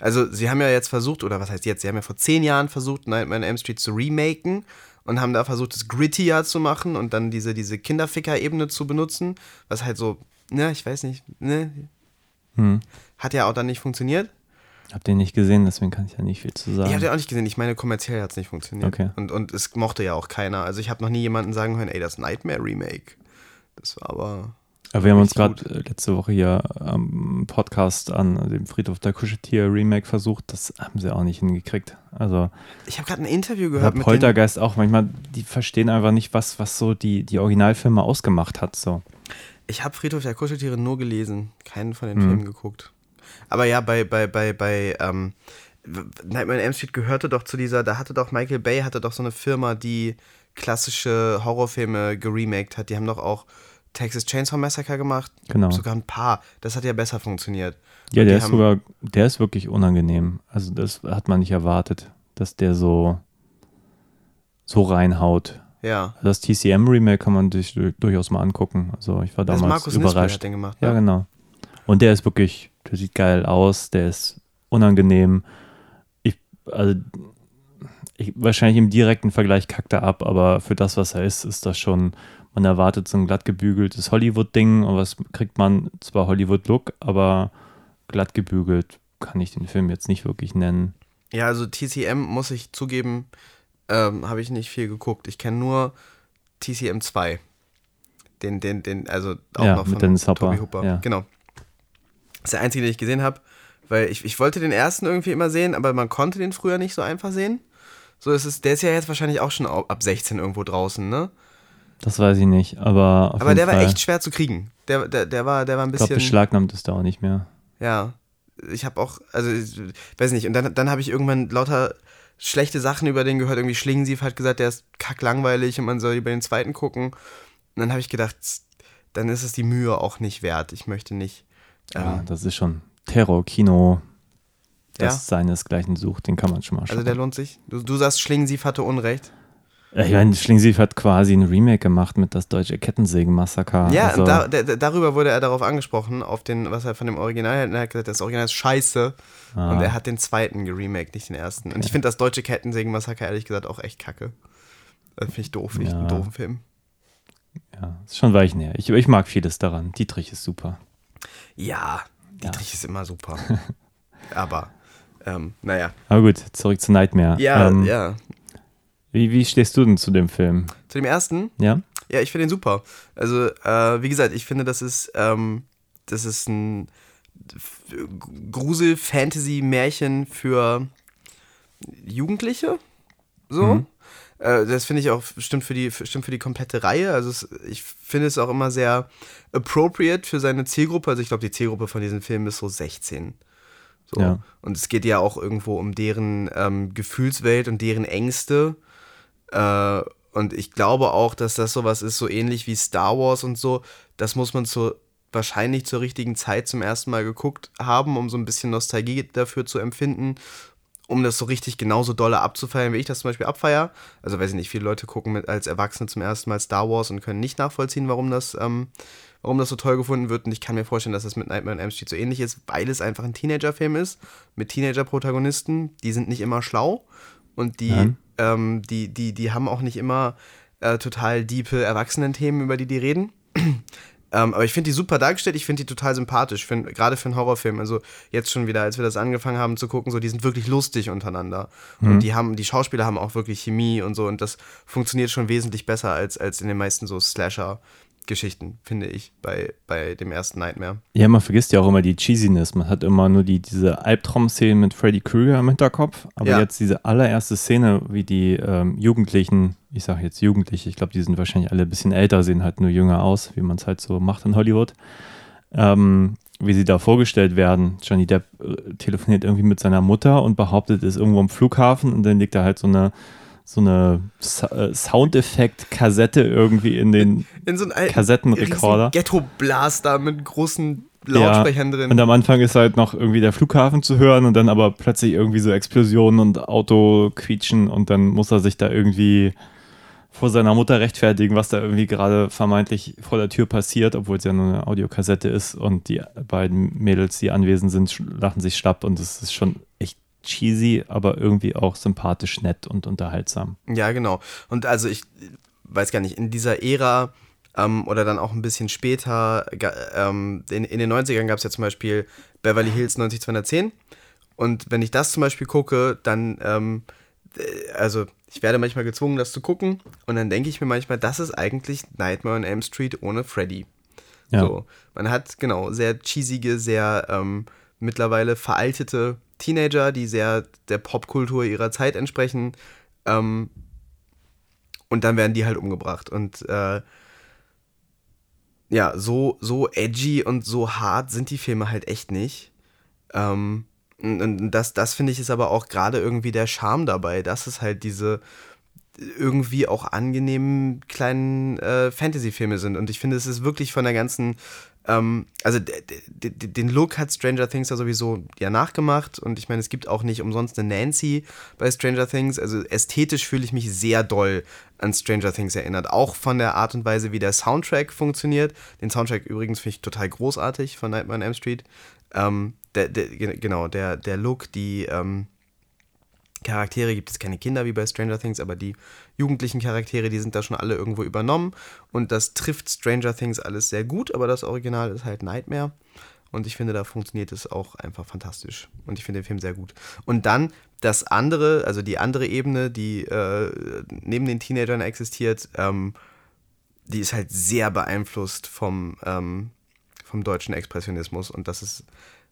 Also, sie haben ja jetzt versucht, oder was heißt jetzt, sie haben ja vor zehn Jahren versucht, Nightmare on Elm Street zu remaken und haben da versucht, es grittier zu machen und dann diese, diese Kinderficker-Ebene zu benutzen, was halt so, ne, ich weiß nicht, ne, hm. hat ja auch dann nicht funktioniert. hab den nicht gesehen, deswegen kann ich ja nicht viel zu Ich sagen. habe den auch nicht gesehen. Ich meine, kommerziell hat es nicht funktioniert. Okay. Und, und es mochte ja auch keiner. Also ich habe noch nie jemanden sagen hören, ey, das Nightmare Remake. Das war aber. Aber wir haben uns gerade letzte Woche hier am Podcast an dem Friedhof der Kuscheltier Remake versucht. Das haben sie auch nicht hingekriegt. Also Ich habe gerade ein Interview ich gehört mit Poltergeist auch manchmal, die verstehen einfach nicht, was, was so die, die Originalfilme ausgemacht hat. So. Ich habe Friedhof der Kuscheltiere nur gelesen, keinen von den Mhm. Filmen geguckt. Aber ja, bei, bei, bei, bei, ähm, Nightmare on Elm Street gehörte doch zu dieser, da hatte doch Michael Bay, hatte doch so eine Firma, die klassische Horrorfilme geremaked hat. Die haben doch auch Texas Chainsaw Massacre gemacht. Genau. Sogar ein paar. Das hat ja besser funktioniert. Ja, Und der ist sogar, der ist wirklich unangenehm. Also das hat man nicht erwartet, dass der so, so reinhaut. Ja. Das TCM-Remake kann man sich du- durchaus mal angucken. Also ich war Das damals Markus Nispel überrascht. hat den gemacht. Ja, ne? genau. Und der ist wirklich, der sieht geil aus, der ist unangenehm. Ich, also, ich, wahrscheinlich im direkten Vergleich kackt er ab, aber für das, was er ist, ist das schon, man erwartet so ein glatt gebügeltes Hollywood-Ding und was kriegt man? Zwar Hollywood-Look, aber glatt gebügelt kann ich den Film jetzt nicht wirklich nennen. Ja, also TCM muss ich zugeben, ähm, habe ich nicht viel geguckt. Ich kenne nur TCM 2. Den, den, den, also auch Ja, noch mit von Dennis Hopper, Toby Hooper. ja. Genau. Das ist der einzige, den ich gesehen habe, weil ich, ich wollte den ersten irgendwie immer sehen, aber man konnte den früher nicht so einfach sehen. So ist es, der ist ja jetzt wahrscheinlich auch schon ab 16 irgendwo draußen, ne? Das weiß ich nicht, aber auf Aber der war Fall, echt schwer zu kriegen. Der, der, der war, der war ein ich glaube, bisschen. beschlagnahmt ist da auch nicht mehr. Ja, ich habe auch, also ich weiß nicht, und dann, dann habe ich irgendwann lauter schlechte Sachen über den gehört. Irgendwie Schlingensief hat gesagt, der ist kacklangweilig und man soll über den zweiten gucken. Und dann habe ich gedacht, dann ist es die Mühe auch nicht wert. Ich möchte nicht. Ja, Ähm, das ist schon Terror-Kino, das Ja? seinesgleichen sucht, den kann man schon mal schauen. also der lohnt sich. Du, du sagst, Schlingensief hatte Unrecht. Ja, ich meine, Schlingensief hat quasi ein Remake gemacht mit das deutsche Kettensägen-Massaker. Ja, also, da, darüber wurde er darauf angesprochen, auf den, was er von dem Original hat. Und er hat gesagt, das Original ist scheiße. ah, Und er hat den zweiten geremaked, nicht den ersten. Und ich finde das deutsche Kettensägen-Massaker ehrlich gesagt auch echt kacke. Das finde ich doof, finde ich einen Ja. doofen Film. ja, ist schon Weichen her. Ich, ich mag vieles daran. Dietrich ist super. Ja, Dietrich ist immer super. Aber, ähm, naja. Aber gut, zurück zu Nightmare. Ja, ähm, ja. Wie, wie stehst du denn zu dem Film? Zu dem ersten, Ja? ja, ich finde ihn super. Also, äh, wie gesagt, ich finde, das ist, ähm, das ist ein Grusel-Fantasy-Märchen für Jugendliche. So. Mhm. Äh, das finde ich auch stimmt für die stimmt für die komplette Reihe. Also es, ich finde es auch immer sehr appropriate für seine Zielgruppe. Also ich glaube, die Zielgruppe von diesem Film ist so 16. So. Ja. Und es geht ja auch irgendwo um deren ähm, Gefühlswelt und deren Ängste. Äh, und ich glaube auch, dass das sowas ist, so ähnlich wie Star Wars und so. Das muss man zur, wahrscheinlich zur richtigen Zeit zum ersten Mal geguckt haben, um so ein bisschen Nostalgie dafür zu empfinden, um das so richtig genauso dolle abzufeiern, wie ich das zum Beispiel abfeier. Also weiß ich nicht, viele Leute gucken mit, als Erwachsene zum ersten Mal Star Wars und können nicht nachvollziehen, warum das, ähm, warum das so toll gefunden wird. Und ich kann mir vorstellen, dass das mit Nightmare on Elm Street so ähnlich ist, weil es einfach ein Teenager-Film ist, mit Teenager-Protagonisten, die sind nicht immer schlau und die, Nein. ähm, die, die, die haben auch nicht immer äh, total diepe Erwachsenen-Themen, über die die reden. Ähm, aber ich finde die super dargestellt, ich finde die total sympathisch, gerade für einen Horrorfilm. Also jetzt schon wieder, als wir das angefangen haben zu gucken, so, die sind wirklich lustig untereinander. Und die haben, die Schauspieler haben auch wirklich Chemie und so und das funktioniert schon wesentlich besser als, als in den meisten so Slasher-Geschichten, finde ich, bei, bei dem ersten Nightmare. Ja, man vergisst ja auch immer die Cheesiness. Man hat immer nur die, diese Albtraum-Szenen mit Freddy Krueger im Hinterkopf. Aber Ja. jetzt diese allererste Szene, wie die ähm, Jugendlichen, ich sage jetzt Jugendliche, ich glaube, die sind wahrscheinlich alle ein bisschen älter, sehen halt nur jünger aus, wie man es halt so macht in Hollywood. Ähm, wie sie da vorgestellt werden. Johnny Depp äh, telefoniert irgendwie mit seiner Mutter und behauptet, ist irgendwo am Flughafen und dann liegt da halt so eine so eine äh, Soundeffekt-Kassette irgendwie in den In so einem alten Kassettenrekorder. Ghetto-Blaster mit großen Lautsprechern ja, drin. Und am Anfang ist halt noch irgendwie der Flughafen zu hören und dann aber plötzlich irgendwie so Explosionen und Auto quietschen und dann muss er sich da irgendwie vor seiner Mutter rechtfertigen, was da irgendwie gerade vermeintlich vor der Tür passiert, obwohl es ja nur eine Audiokassette ist und die beiden Mädels, die anwesend sind, lachen sich schlapp und es ist schon cheesy, aber irgendwie auch sympathisch nett und unterhaltsam. Ja, genau. Und also ich weiß gar nicht, in dieser Ära ähm, oder dann auch ein bisschen später, ähm, in, in den 90ern gab es ja zum Beispiel Beverly Hills 90210. Und wenn ich das zum Beispiel gucke, dann, ähm, äh, also ich werde manchmal gezwungen, das zu gucken. Und dann denke ich mir manchmal, das ist eigentlich Nightmare on Elm Street ohne Freddy. Ja. So, man hat genau sehr cheesige, sehr ähm, mittlerweile veraltete Teenager, die sehr der Popkultur ihrer Zeit entsprechen. Ähm, und dann werden die halt umgebracht. Und äh, ja, so, so edgy und so hart sind die Filme halt echt nicht. Ähm, und das, das finde ich ist aber auch gerade irgendwie der Charme dabei, dass es halt diese irgendwie auch angenehmen kleinen äh, Fantasy-Filme sind. Und ich finde, es ist wirklich von der ganzen, ähm, also den Look hat Stranger Things ja sowieso ja nachgemacht. Und ich meine, es gibt auch nicht umsonst eine Nancy bei Stranger Things. Also ästhetisch fühle ich mich sehr doll an Stranger Things erinnert. Auch von der Art und Weise, wie der Soundtrack funktioniert. Den Soundtrack übrigens finde ich total großartig von Nightmare on Elm Street. Ähm, der, der, ge- genau, der, der Look, die, ähm, Charaktere gibt es keine Kinder wie bei Stranger Things, aber die jugendlichen Charaktere, die sind da schon alle irgendwo übernommen. Und das trifft Stranger Things alles sehr gut, aber das Original ist halt Nightmare. Und ich finde, da funktioniert es auch einfach fantastisch. Und ich finde den Film sehr gut. Und dann das andere, also die andere Ebene, die äh, neben den Teenagern existiert, ähm, die ist halt sehr beeinflusst vom, ähm, vom deutschen Expressionismus. Und das ist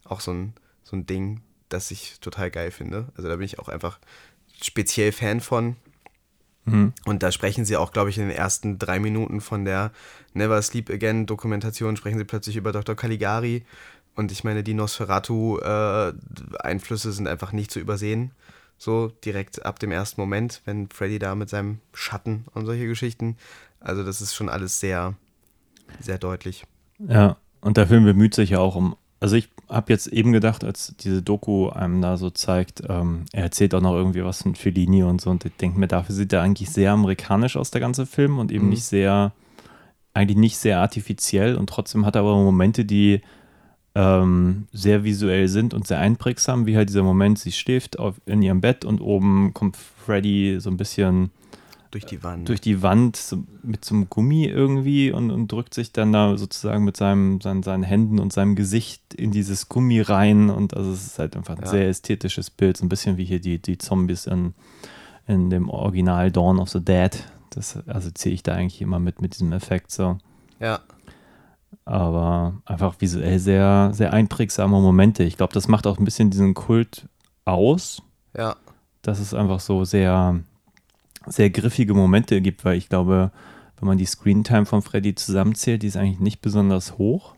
auch so ein, so ein Ding, das ich total geil finde. Also da bin ich auch einfach speziell Fan von. Und da sprechen sie auch, glaube ich, in den ersten drei Minuten von der Never Sleep Again Dokumentation, sprechen sie plötzlich über Dr. Caligari. Und ich meine, die Nosferatu-Einflüsse sind einfach nicht zu übersehen. So direkt ab dem ersten Moment, wenn Freddy da mit seinem Schatten und solche Geschichten. Also das ist schon alles sehr, sehr deutlich. Ja, und der Film bemüht sich ja auch um. Also ich habe jetzt eben gedacht, als diese Doku einem da so zeigt, ähm, er erzählt auch noch irgendwie was von Fellini und so und ich denke mir, dafür sieht er eigentlich sehr amerikanisch aus, der ganze Film und eben Mhm. nicht sehr, eigentlich nicht sehr artifiziell und trotzdem hat er aber Momente, die ähm, sehr visuell sind und sehr einprägsam, wie halt dieser Moment, sie schläft auf, in ihrem Bett und oben kommt Freddy so ein bisschen Durch die Wand. durch die Wand so, mit so einem Gummi irgendwie und, und drückt sich dann da sozusagen mit seinem, seinen, seinen Händen und seinem Gesicht in dieses Gummi rein und also es ist halt einfach ein Ja. sehr ästhetisches Bild, so ein bisschen wie hier die, die Zombies in, in dem Original Dawn of the Dead. Das assoziiere ich da eigentlich immer mit, mit diesem Effekt so. ja. Aber einfach visuell sehr, sehr einprägsame Momente. Ich glaube, das macht auch ein bisschen diesen Kult aus Ja. dass es einfach so sehr, sehr griffige Momente gibt, weil ich glaube, wenn man die Screentime von Freddy zusammenzählt, die ist eigentlich nicht besonders hoch.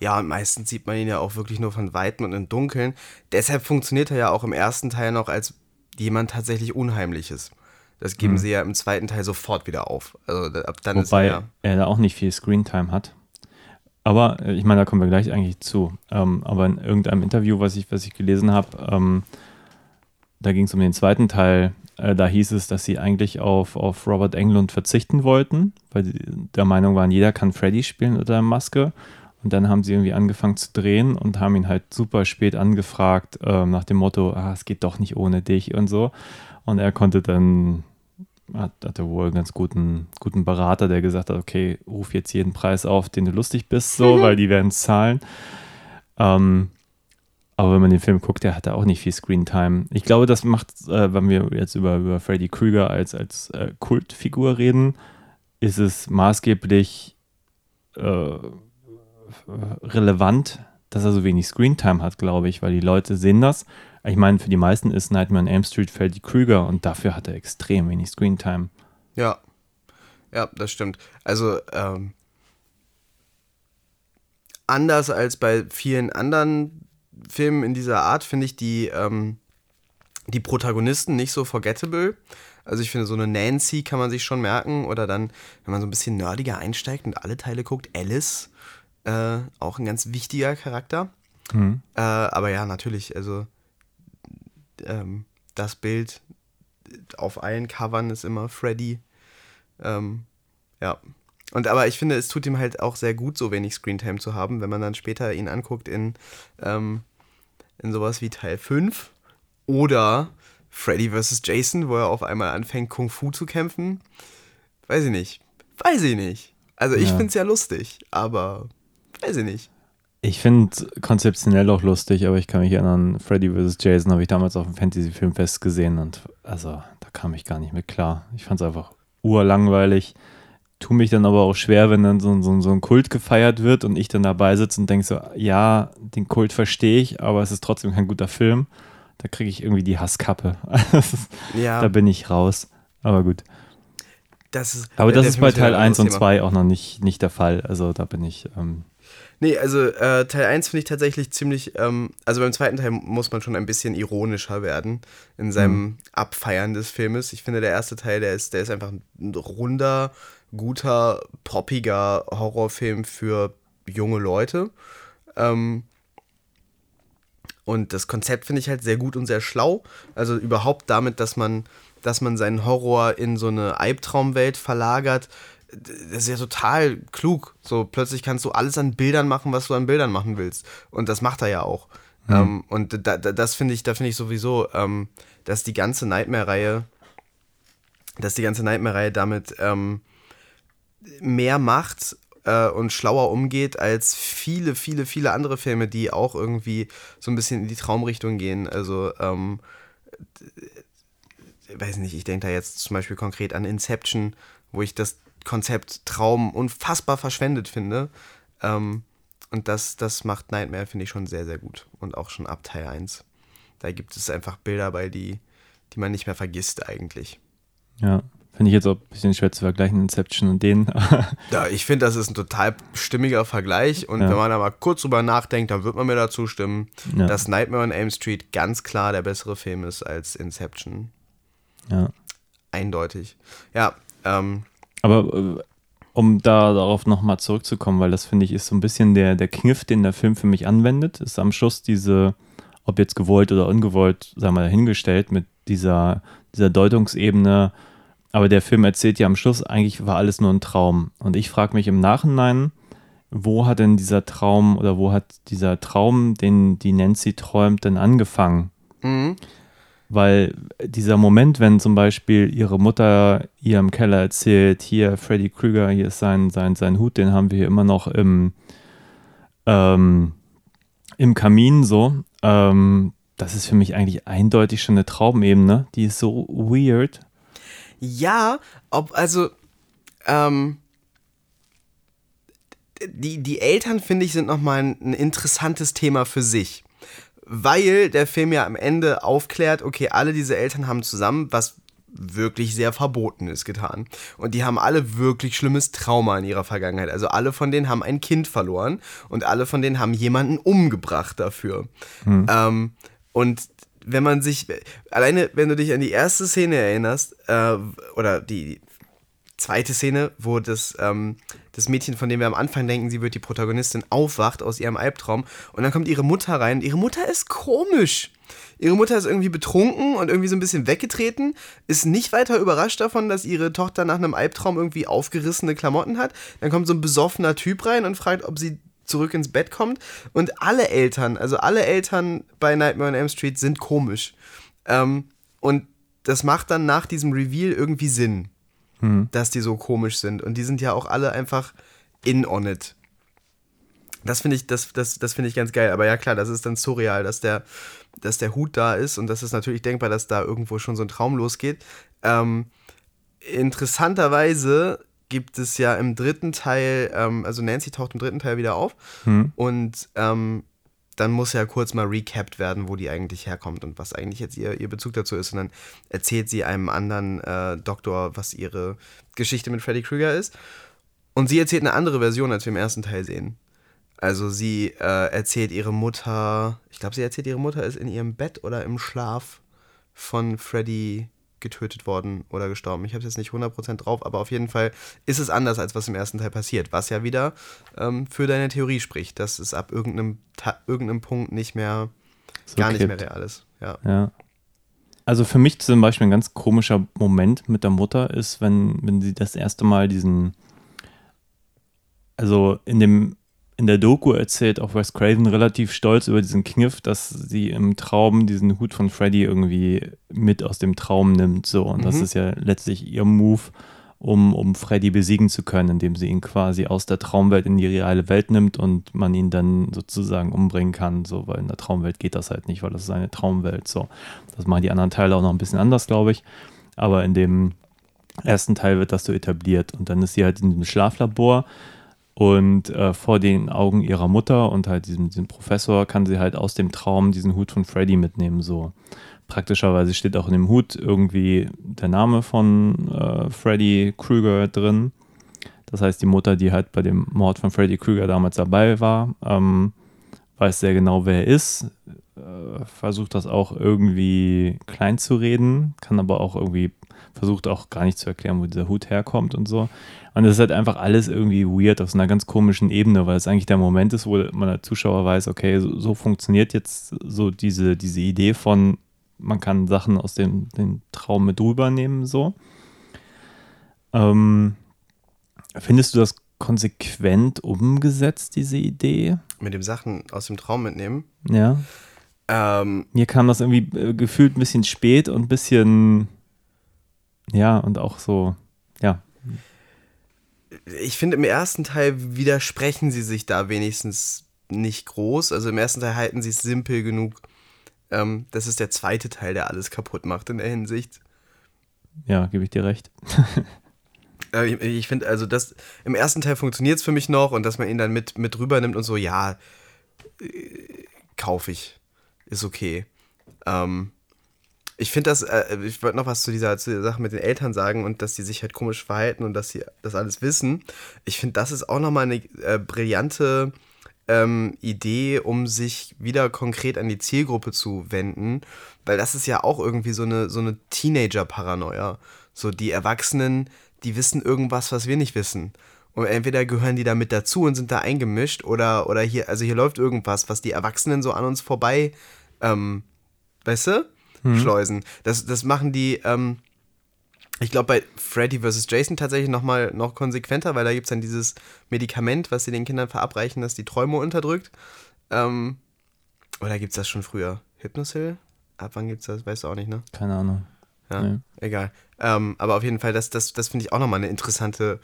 Ja, und meistens sieht man ihn ja auch wirklich nur von Weitem und im Dunkeln. Deshalb funktioniert er ja auch im ersten Teil noch als jemand tatsächlich Unheimliches. Das geben sie ja im zweiten Teil sofort wieder auf. Also ab dann Wobei ist er ja. er da auch nicht viel Screentime hat. Aber äh, ich meine, da kommen wir gleich eigentlich zu. Ähm, aber in irgendeinem Interview, was ich, was ich gelesen habe, ähm, da ging es um den zweiten Teil. Äh, da hieß es, dass sie eigentlich auf, auf Robert Englund verzichten wollten, weil sie der Meinung waren, jeder kann Freddy spielen unter der Maske. Und dann haben sie irgendwie angefangen zu drehen und haben ihn halt super spät angefragt, ähm, nach dem Motto, ah, es geht doch nicht ohne dich und so. Und er konnte dann, hat, hatte wohl einen ganz guten, guten Berater, der gesagt hat, okay, ruf jetzt jeden Preis auf, den du lustig bist, so, weil die werden es zahlen. Ähm, aber wenn man den Film guckt, der hat da auch nicht viel Screentime. Ich glaube, das macht, äh, wenn wir jetzt über, über Freddy Krüger als, als äh, Kultfigur reden, ist es maßgeblich äh, relevant, dass er so wenig Screentime hat, glaube ich, weil die Leute sehen das. Ich meine, für die meisten ist Nightmare on Elm Street Freddy Krüger und dafür hat er extrem wenig Screentime. Ja. Ja, das stimmt. Also, ähm, anders als bei vielen anderen Filmen in dieser Art finde ich die, ähm, die Protagonisten nicht so forgettable. Also ich finde, so eine Nancy kann man sich schon merken. Oder dann, wenn man so ein bisschen nerdiger einsteigt und alle Teile guckt, Alice Äh, auch ein ganz wichtiger Charakter. Mhm. Äh, aber ja, natürlich, also ähm, das Bild auf allen Covern ist immer Freddy. Ähm, ja. Und aber ich finde, es tut ihm halt auch sehr gut, so wenig Screentime zu haben, wenn man dann später ihn anguckt in, ähm, in sowas wie Teil 5 oder Freddy vs. Jason, wo er auf einmal anfängt, Kung Fu zu kämpfen. Weiß ich nicht. Weiß ich nicht. Also ich Ja. finde es ja lustig, aber weiß ich nicht. Ich finde konzeptionell auch lustig, aber ich kann mich erinnern, Freddy vs. Jason habe ich damals auf dem Fantasy-Filmfest gesehen und also da kam ich gar nicht mit klar. Ich fand es einfach urlangweilig. Tu mich dann aber auch schwer, wenn dann so, so, so ein Kult gefeiert wird und ich dann dabei sitze und denke so, ja, den Kult verstehe ich, aber es ist trotzdem kein guter Film. Da kriege ich irgendwie die Hasskappe. Ja, da bin ich raus. Aber gut. das ist. Aber das ist bei Teil 1 und anderes 2 auch noch nicht, nicht der Fall. Also da bin ich. Ähm, Nee, also äh, Teil 1 finde ich tatsächlich ziemlich, ähm, also beim zweiten Teil muss man schon ein bisschen ironischer werden in seinem Abfeiern des Filmes. Ich finde, der erste Teil, der ist, der ist einfach ein runder, guter, poppiger Horrorfilm für junge Leute. Ähm, und das Konzept finde ich halt sehr gut und sehr schlau. Also überhaupt damit, dass man, dass man seinen Horror in so eine Albtraumwelt verlagert, das ist ja total klug. So plötzlich kannst du alles an Bildern machen, was du an Bildern machen willst. Und das macht er ja auch. Ähm, und da, da, das finde ich, da finde ich sowieso, ähm, dass die ganze Nightmare-Reihe, dass die ganze Nightmare-Reihe damit ähm, mehr macht äh, und schlauer umgeht als viele, viele, viele andere Filme, die auch irgendwie so ein bisschen in die Traumrichtung gehen. Also, ähm, weiß nicht, ich denke da jetzt zum Beispiel konkret an Inception, wo ich das Konzept Traum unfassbar verschwendet finde. Ähm, und das, das macht Nightmare, finde ich, schon sehr, sehr gut. Und auch schon ab Teil 1. Da gibt es einfach Bilder bei, die, die man nicht mehr vergisst eigentlich. ja, finde ich jetzt auch ein bisschen schwer zu vergleichen, Inception und den. Ja, ich finde, das ist ein total stimmiger Vergleich. Und Ja. wenn man da mal kurz drüber nachdenkt, dann wird man mir dazu stimmen, Ja. dass Nightmare on Elm Street ganz klar der bessere Film ist als Inception. ja. Eindeutig. Ja, ähm, Aber äh, um da darauf nochmal zurückzukommen, weil das finde ich ist so ein bisschen der, der Kniff, den der Film für mich anwendet, ist am Schluss diese, ob jetzt gewollt oder ungewollt, sagen wir mal, dahingestellt mit dieser, dieser Deutungsebene. Aber der Film erzählt ja am Schluss, eigentlich war alles nur ein Traum. Und ich frage mich im Nachhinein, wo hat denn dieser Traum oder wo hat dieser Traum, den die Nancy träumt, denn angefangen? mhm. Weil dieser Moment, wenn zum Beispiel ihre Mutter ihr im Keller erzählt, hier Freddy Krüger, hier ist sein, sein, sein Hut, den haben wir hier immer noch im, ähm, im Kamin so, ähm, das ist für mich eigentlich eindeutig schon eine Traumebene. Die ist so weird. Ja, ob, also, ähm, die, die Eltern, finde ich, sind nochmal ein, ein interessantes Thema für sich. Weil der Film ja am Ende aufklärt, okay, alle diese Eltern haben zusammen was wirklich sehr Verbotenes getan. Und die haben alle wirklich schlimmes Trauma in ihrer Vergangenheit. Also alle von denen haben ein Kind verloren und alle von denen haben jemanden umgebracht dafür. Ähm, und wenn man sich, alleine wenn du dich an die erste Szene erinnerst, äh, oder die zweite Szene, wo das, ähm, das Mädchen, von dem wir am Anfang denken, sie wird die Protagonistin, aufwacht aus ihrem Albtraum und dann kommt ihre Mutter rein. Ihre Mutter ist komisch. Ihre Mutter ist irgendwie betrunken und irgendwie so ein bisschen weggetreten, ist nicht weiter überrascht davon, dass ihre Tochter nach einem Albtraum irgendwie aufgerissene Klamotten hat. Dann kommt so ein besoffener Typ rein und fragt, ob sie zurück ins Bett kommt. Und alle Eltern, also alle Eltern bei Nightmare on Elm Street sind komisch. Ähm, und das macht dann nach diesem Reveal irgendwie Sinn, dass die so komisch sind. Und die sind ja auch alle einfach in on it. Das finde ich, das, das, das finde ich ganz geil. Aber ja klar, das ist dann surreal, dass der, dass der Hut da ist und das ist natürlich denkbar, dass da irgendwo schon so ein Traum losgeht. Ähm, interessanterweise gibt es ja im dritten Teil, ähm, also Nancy taucht im dritten Teil wieder auf und ähm, dann muss ja kurz mal recapped werden, wo die eigentlich herkommt und was eigentlich jetzt ihr, ihr Bezug dazu ist. Und dann erzählt sie einem anderen äh, Doktor, was ihre Geschichte mit Freddy Krueger ist. Und sie erzählt eine andere Version, als wir im ersten Teil sehen. Also sie äh, erzählt ihre Mutter, ich glaube, sie erzählt ihre Mutter ist in ihrem Bett oder im Schlaf von Freddy getötet worden oder gestorben. Ich habe jetzt nicht 100% drauf, aber auf jeden Fall ist es anders, als was im ersten Teil passiert. Was ja wieder ähm, für deine Theorie spricht, dass es ab irgendeinem, Ta irgendeinem Punkt nicht mehr, So gar nicht kippt. mehr real ist. Ja. Ja. Also für mich zum Beispiel ein ganz komischer Moment mit der Mutter ist, wenn, wenn sie das erste Mal diesen, also in dem, in der Doku erzählt auch Wes Craven relativ stolz über diesen Kniff, dass sie im Traum diesen Hut von Freddy irgendwie mit aus dem Traum nimmt. So. Und das Mhm. ist ja letztlich ihr Move, um, um Freddy besiegen zu können, indem sie ihn quasi aus der Traumwelt in die reale Welt nimmt und man ihn dann sozusagen umbringen kann, so, weil in der Traumwelt geht das halt nicht, weil das ist eine Traumwelt. So. Das machen die anderen Teile auch noch ein bisschen anders, glaube ich. Aber in dem ersten Teil wird das so etabliert. Und dann ist sie halt in diesem Schlaflabor und äh, vor den Augen ihrer Mutter und halt diesem, diesem Professor kann sie halt aus dem Traum diesen Hut von Freddy mitnehmen. So praktischerweise steht auch in dem Hut irgendwie der Name von äh, Freddy Krueger drin. Das heißt, die Mutter, die halt bei dem Mord von Freddy Krueger damals dabei war, ähm, weiß sehr genau, wer er ist, äh, versucht das auch irgendwie klein zu reden, kann aber auch irgendwie, versucht auch gar nicht zu erklären, wo dieser Hut herkommt und so. Und das ist halt einfach alles irgendwie weird auf so einer ganz komischen Ebene, weil es eigentlich der Moment ist, wo man als Zuschauer weiß, okay, so, so funktioniert jetzt so diese, diese Idee von, man kann Sachen aus dem, dem Traum mit rübernehmen, so. Ähm, findest du das konsequent umgesetzt, diese Idee? Mit dem Sachen aus dem Traum mitnehmen. Ja. Ähm, Mir kam das irgendwie äh, gefühlt ein bisschen spät und ein bisschen, ja, und auch so, ja, ich finde, im ersten Teil widersprechen sie sich da wenigstens nicht groß. Also im ersten Teil halten sie es simpel genug. Ähm, das ist der zweite Teil, der alles kaputt macht in der Hinsicht. ja, gebe ich dir recht. Ich ich finde, also das im ersten Teil funktioniert es für mich noch und dass man ihn dann mit, mit rüber nimmt und so, ja, äh, kaufe ich. Ist okay. Ähm, ich finde das, äh, ich wollte noch was zu dieser, zu dieser Sache mit den Eltern sagen und dass die sich halt komisch verhalten und dass sie das alles wissen. Ich finde, das ist auch nochmal eine äh, brillante ähm, Idee, um sich wieder konkret an die Zielgruppe zu wenden, weil das ist ja auch irgendwie so eine, so eine Teenager-Paranoia. So die Erwachsenen, die wissen irgendwas, was wir nicht wissen. Und entweder gehören die da mit dazu und sind da eingemischt oder, oder hier, also hier läuft irgendwas, was die Erwachsenen so an uns vorbei, ähm, weißt du, schleusen. Das, das machen die, ähm, ich glaube, bei Freddy vs. Jason tatsächlich noch mal noch konsequenter, weil da gibt es dann dieses Medikament, was sie den Kindern verabreichen, das die Träume unterdrückt. Ähm, oder gibt es das schon früher? Hypnosil? Ab wann gibt es das? Weißt du auch nicht, ne? Keine Ahnung. Ja, Nee. egal. Ähm, aber auf jeden Fall, das, das, das finde ich auch nochmal eine interessante,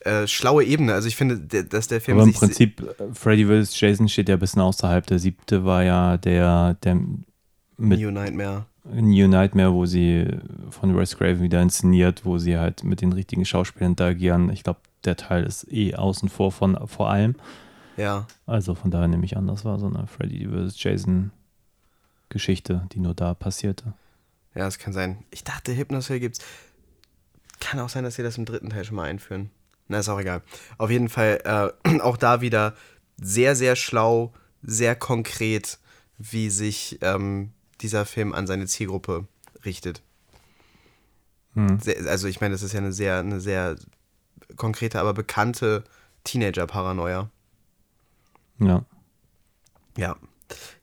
äh, schlaue Ebene. Also ich finde, dass der Film Aber im Prinzip, äh, Freddy vs. Jason steht ja ein bisschen außerhalb. Der siebte war ja der, der mit New Nightmare. New Nightmare, wo sie von Wes Craven wieder inszeniert, wo sie halt mit den richtigen Schauspielern interagieren. Ich glaube, der Teil ist eh außen vor von vor allem. Ja. Also von daher nehme ich an, das war so eine Freddy vs. Jason Geschichte, die nur da passierte. Ja, das kann sein. Ich dachte, Hypnosil gibt's. Kann auch sein, dass sie das im dritten Teil schon mal einführen. Na, ist auch egal. Auf jeden Fall äh, auch da wieder sehr, sehr schlau, sehr konkret, wie sich ähm, dieser Film an seine Zielgruppe richtet. Hm. Sehr, also ich meine, das ist ja eine sehr, eine sehr konkrete, aber bekannte Teenager-Paranoia. Ja. Ja.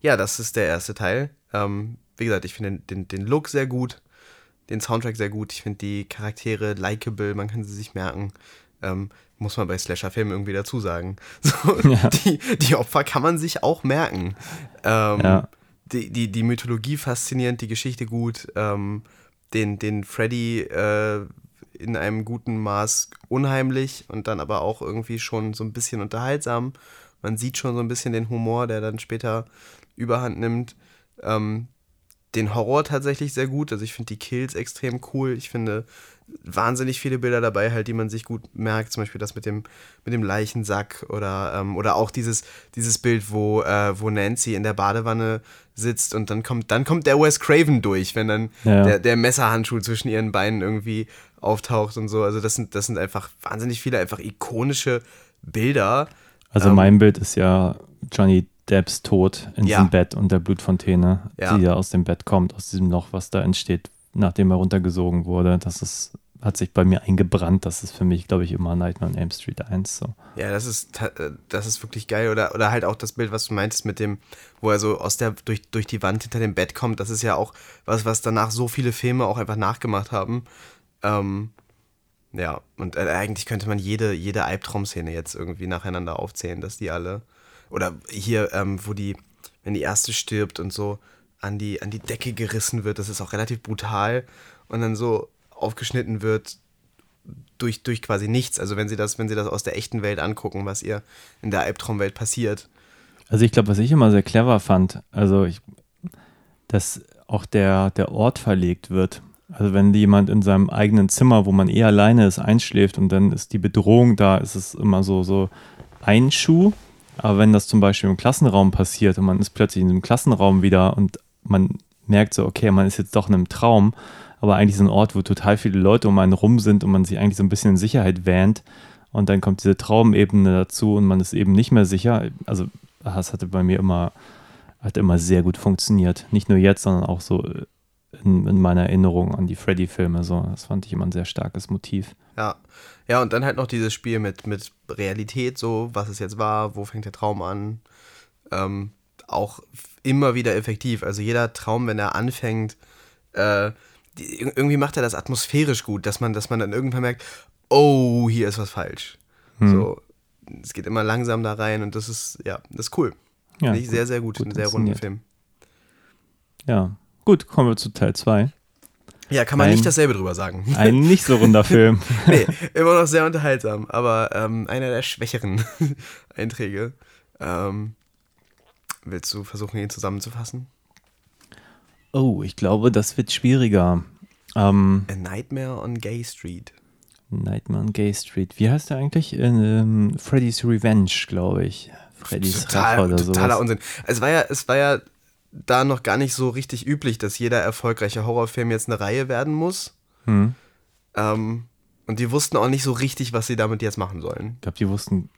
Ja, das ist der erste Teil. Ähm, wie gesagt, ich finde den, den, den Look sehr gut, den Soundtrack sehr gut. Ich finde die Charaktere likable, man kann sie sich merken. Ähm, muss man bei Slasher-Filmen irgendwie dazu sagen. So, Ja. die, die Opfer kann man sich auch merken. Ähm, Ja. Die, die, die Mythologie faszinierend, die Geschichte gut, ähm, den, den Freddy äh, in einem guten Maß unheimlich und dann aber auch irgendwie schon so ein bisschen unterhaltsam. Man sieht schon so ein bisschen den Humor, der dann später überhand nimmt. Ähm, den Horror tatsächlich sehr gut. Also ich finde die Kills extrem cool. Ich finde wahnsinnig viele Bilder dabei, halt, die man sich gut merkt. Zum Beispiel das mit dem, mit dem Leichensack oder, ähm, oder auch dieses, dieses Bild, wo, äh, wo Nancy in der Badewanne sitzt und dann kommt, dann kommt der Wes Craven durch, wenn dann Ja. der, der Messerhandschuh zwischen ihren Beinen irgendwie auftaucht und so. Also das sind, das sind einfach wahnsinnig viele einfach ikonische Bilder. Also Ähm, mein Bild ist ja Johnny Depps Tod in Ja. diesem Bett und der Blutfontäne, Ja. die da aus dem Bett kommt, aus diesem Loch, was da entsteht, nachdem er runtergesogen wurde. Das ist, hat sich bei mir eingebrannt. Das ist für mich, glaube ich, immer Nightmare on Elm Street 1. So. Ja, das ist, äh, das ist wirklich geil. Oder, oder halt auch das Bild, was du meintest mit dem, wo er so aus der, durch, durch die Wand hinter dem Bett kommt. Das ist ja auch was, was danach so viele Filme auch einfach nachgemacht haben. Ähm, ja, und äh, eigentlich könnte man jede, jede Albtraumszene jetzt irgendwie nacheinander aufzählen, dass die alle. Oder hier, ähm, wo die, wenn die erste stirbt und so an die, an die Decke gerissen wird, das ist auch relativ brutal. Und dann so aufgeschnitten wird durch, durch quasi nichts. Also wenn sie das, wenn sie das aus der echten Welt angucken, was ihr in der Albtraumwelt passiert. Also ich glaube, was ich immer sehr clever fand, also ich, dass auch der, der Ort verlegt wird. Also wenn jemand in seinem eigenen Zimmer, wo man eh alleine ist, einschläft und dann ist die Bedrohung da, ist es immer so, so ein Schuh. Aber wenn das zum Beispiel im Klassenraum passiert und man ist plötzlich in diesem Klassenraum wieder und man merkt so, okay, man ist jetzt doch in einem Traum, aber eigentlich so ein Ort, wo total viele Leute um einen rum sind und man sich eigentlich so ein bisschen in Sicherheit wähnt und dann kommt diese Traumebene dazu und man ist eben nicht mehr sicher. Also das hatte bei mir immer, hat immer sehr gut funktioniert. Nicht nur jetzt, sondern auch so in, in meiner Erinnerung an die Freddy-Filme. So, das fand ich immer ein sehr starkes Motiv. Ja. Ja, und dann halt noch dieses Spiel mit, mit Realität, so, was es jetzt war, wo fängt der Traum an. Ähm, auch immer wieder effektiv. Also jeder Traum, wenn er anfängt, äh, irgendwie macht er das atmosphärisch gut, dass man, dass man dann irgendwann merkt, oh, hier ist was falsch. So, es geht immer langsam da rein und das ist, ja, das ist cool. Ja, Finde ich gut- sehr, sehr gut. gut Ein sehr runden. Film. Ja, gut, kommen wir zu Teil 2. Ja, kann man Ein- nicht dasselbe drüber sagen. Ein nicht so runder Film. nee, immer noch sehr unterhaltsam, aber ähm, einer der schwächeren Einträge. Ähm, willst du versuchen, ihn zusammenzufassen? Oh, ich glaube, das wird schwieriger. Ähm, A Nightmare on Gay Street. Nightmare on Gay Street. Wie heißt der eigentlich? Ähm, Freddy's Revenge, glaube ich. Freddy's Rache oder totaler sowas. Unsinn. Es war ja, es war ja da noch gar nicht so richtig üblich, dass jeder erfolgreiche Horrorfilm jetzt eine Reihe werden muss. Hm. Ähm, und die wussten auch nicht so richtig, was sie damit jetzt machen sollen. Ich glaube, die wussten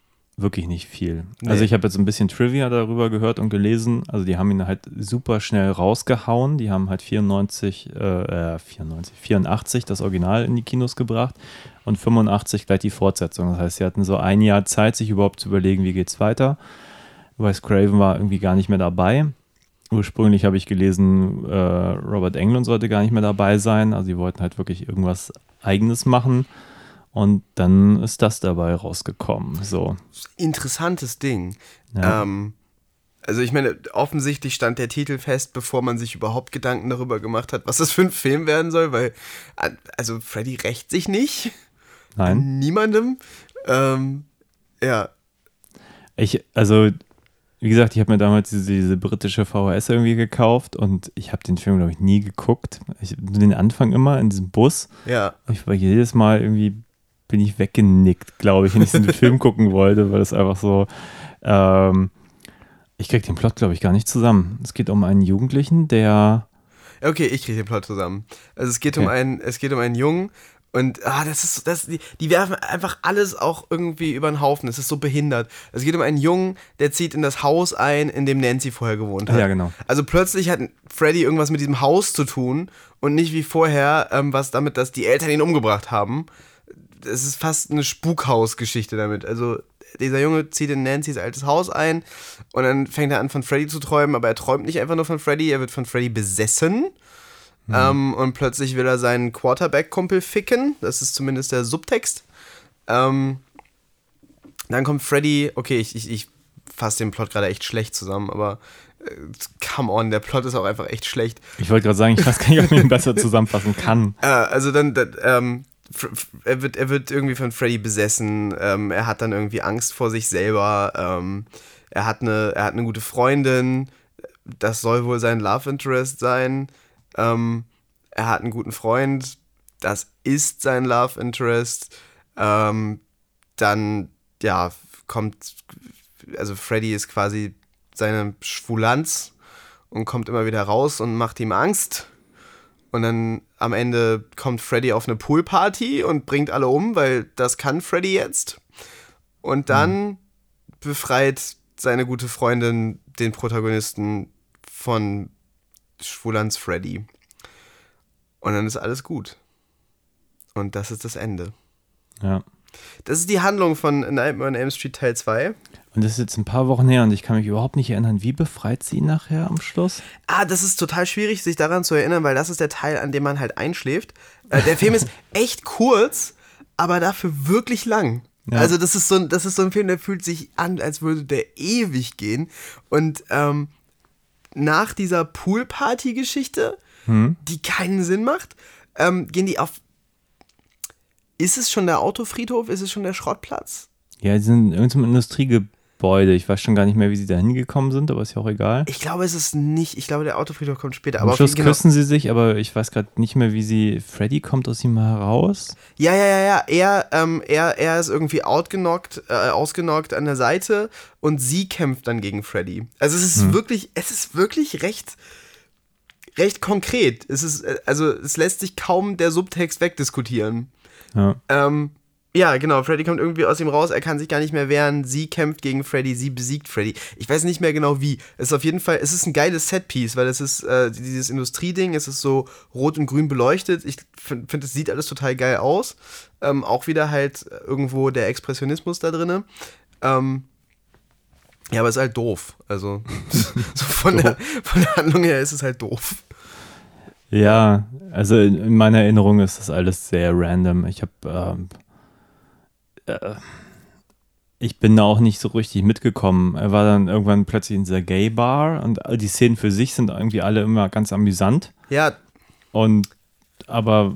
wirklich nicht viel. Nee. Also ich habe jetzt ein bisschen Trivia darüber gehört und gelesen. Also die haben ihn halt super schnell rausgehauen. Die haben halt 94, äh, äh, 94, 84 das Original in die Kinos gebracht und 85 gleich die Fortsetzung. Das heißt, sie hatten so ein Jahr Zeit, sich überhaupt zu überlegen, wie geht's weiter. Wes Craven war irgendwie gar nicht mehr dabei. Ursprünglich habe ich gelesen, äh, Robert Englund sollte gar nicht mehr dabei sein. Also sie wollten halt wirklich irgendwas Eigenes machen. Und dann ist das dabei rausgekommen. So. Interessantes Ding. Ja. Ähm, also ich meine, offensichtlich stand der Titel fest, bevor man sich überhaupt Gedanken darüber gemacht hat, was das für ein Film werden soll, weil, äh, also Freddy rächt sich nicht. Nein. Niemandem. Ähm, ja. Ich, also, wie gesagt, ich habe mir damals diese, diese britische VHS irgendwie gekauft und ich habe den Film, glaube ich, nie geguckt. Ich, den Anfang immer in diesem Bus. Ja. Ich war jedes Mal irgendwie, bin ich weggenickt, glaube ich, wenn ich diesen Film gucken wollte, weil das einfach so, ähm, ich krieg den Plot, glaube ich, gar nicht zusammen. Es geht um einen Jugendlichen, der, Okay, ich kriege den Plot zusammen. Also es geht um Okay. einen, es geht um einen Jungen und ah, das ist, das, die, die werfen einfach alles auch irgendwie über den Haufen. Es ist so behindert. Es geht um einen Jungen, der zieht in das Haus ein, in dem Nancy vorher gewohnt hat. Ja, genau. Also plötzlich hat Freddy irgendwas mit diesem Haus zu tun und nicht wie vorher, ähm, was damit, dass die Eltern ihn umgebracht haben. Es ist fast eine Spukhausgeschichte damit. Also dieser Junge zieht in Nancy's altes Haus ein und dann fängt er an von Freddy zu träumen, aber er träumt nicht einfach nur von Freddy, er wird von Freddy besessen. Ähm, und plötzlich will er seinen Quarterback-Kumpel ficken. Das ist zumindest der Subtext. Ähm, dann kommt Freddy, okay, ich, ich, ich fasse den Plot gerade echt schlecht zusammen, aber äh, come on, der Plot ist auch einfach echt schlecht. ich wollte gerade sagen, ich weiß gar nicht, ob ich ihn besser zusammenfassen kann. Äh, also dann, dann ähm, er, wird, er wird irgendwie von Freddy besessen, ähm, er hat dann irgendwie Angst vor sich selber, ähm, er, hat eine, er hat eine gute Freundin, das soll wohl sein Love Interest sein, ähm, er hat einen guten Freund, das ist sein Love Interest, ähm, dann, ja, kommt, also Freddy ist quasi seine Schwulanz und kommt immer wieder raus und macht ihm Angst. Und dann am Ende kommt Freddy auf eine Poolparty und bringt alle um, weil das kann Freddy jetzt. Und dann befreit seine gute Freundin den Protagonisten von Schwulanz Freddy. Und dann ist alles gut. Und das ist das Ende. Ja. Das ist die Handlung von Nightmare on Elm Street Teil 2. Und das ist jetzt ein paar Wochen her und ich kann mich überhaupt nicht erinnern, wie befreit sie ihn nachher am Schluss? Ah, das ist total schwierig, sich daran zu erinnern, weil das ist der Teil, an dem man halt einschläft. Äh, der Film ist echt kurz, aber dafür wirklich lang. Ja. Also das ist, so ein, das ist so ein Film, der fühlt sich an, als würde der ewig gehen. Und ähm, nach dieser Poolparty-Geschichte, die keinen Sinn macht, ähm, gehen die auf. Ist es schon der Autofriedhof? Ist es schon der Schrottplatz? Ja, die sind in irgendeinem Industriegebäude. Ich weiß schon gar nicht mehr, wie sie da hingekommen sind, aber ist ja auch egal. Ich glaube, es ist nicht. Ich glaube, der Autofriedhof kommt später. Am Schluss jeden- genau. küssen sie sich, aber ich weiß gerade nicht mehr, wie sie. Freddy kommt aus ihm heraus. Ja, ja, ja, ja. Er, ähm, er, er ist irgendwie outgenockt, äh, ausgenockt an der Seite und sie kämpft dann gegen Freddy. Also es ist wirklich, es ist wirklich recht, recht konkret. Es ist, äh, also es lässt sich kaum der Subtext wegdiskutieren. Ja. Ähm, ja, genau, Freddy kommt irgendwie aus ihm raus, er kann sich gar nicht mehr wehren, sie kämpft gegen Freddy, sie besiegt Freddy. Ich weiß nicht mehr genau wie. Es ist auf jeden Fall, es ist ein geiles Setpiece, weil es ist äh, dieses Industrieding, es ist so rot und grün beleuchtet. Ich finde, find, es sieht alles total geil aus. Ähm, auch wieder halt irgendwo der Expressionismus da drinne. Ähm, ja, aber es ist halt doof. Also so von, der, von der Handlung her ist es halt doof. Ja, also in in meiner Erinnerung ist das alles sehr random. Ich habe, ähm, äh, ich bin da auch nicht so richtig mitgekommen. Er war dann irgendwann plötzlich in dieser Gay Bar und die Szenen für sich sind irgendwie alle immer ganz amüsant. Ja, Und aber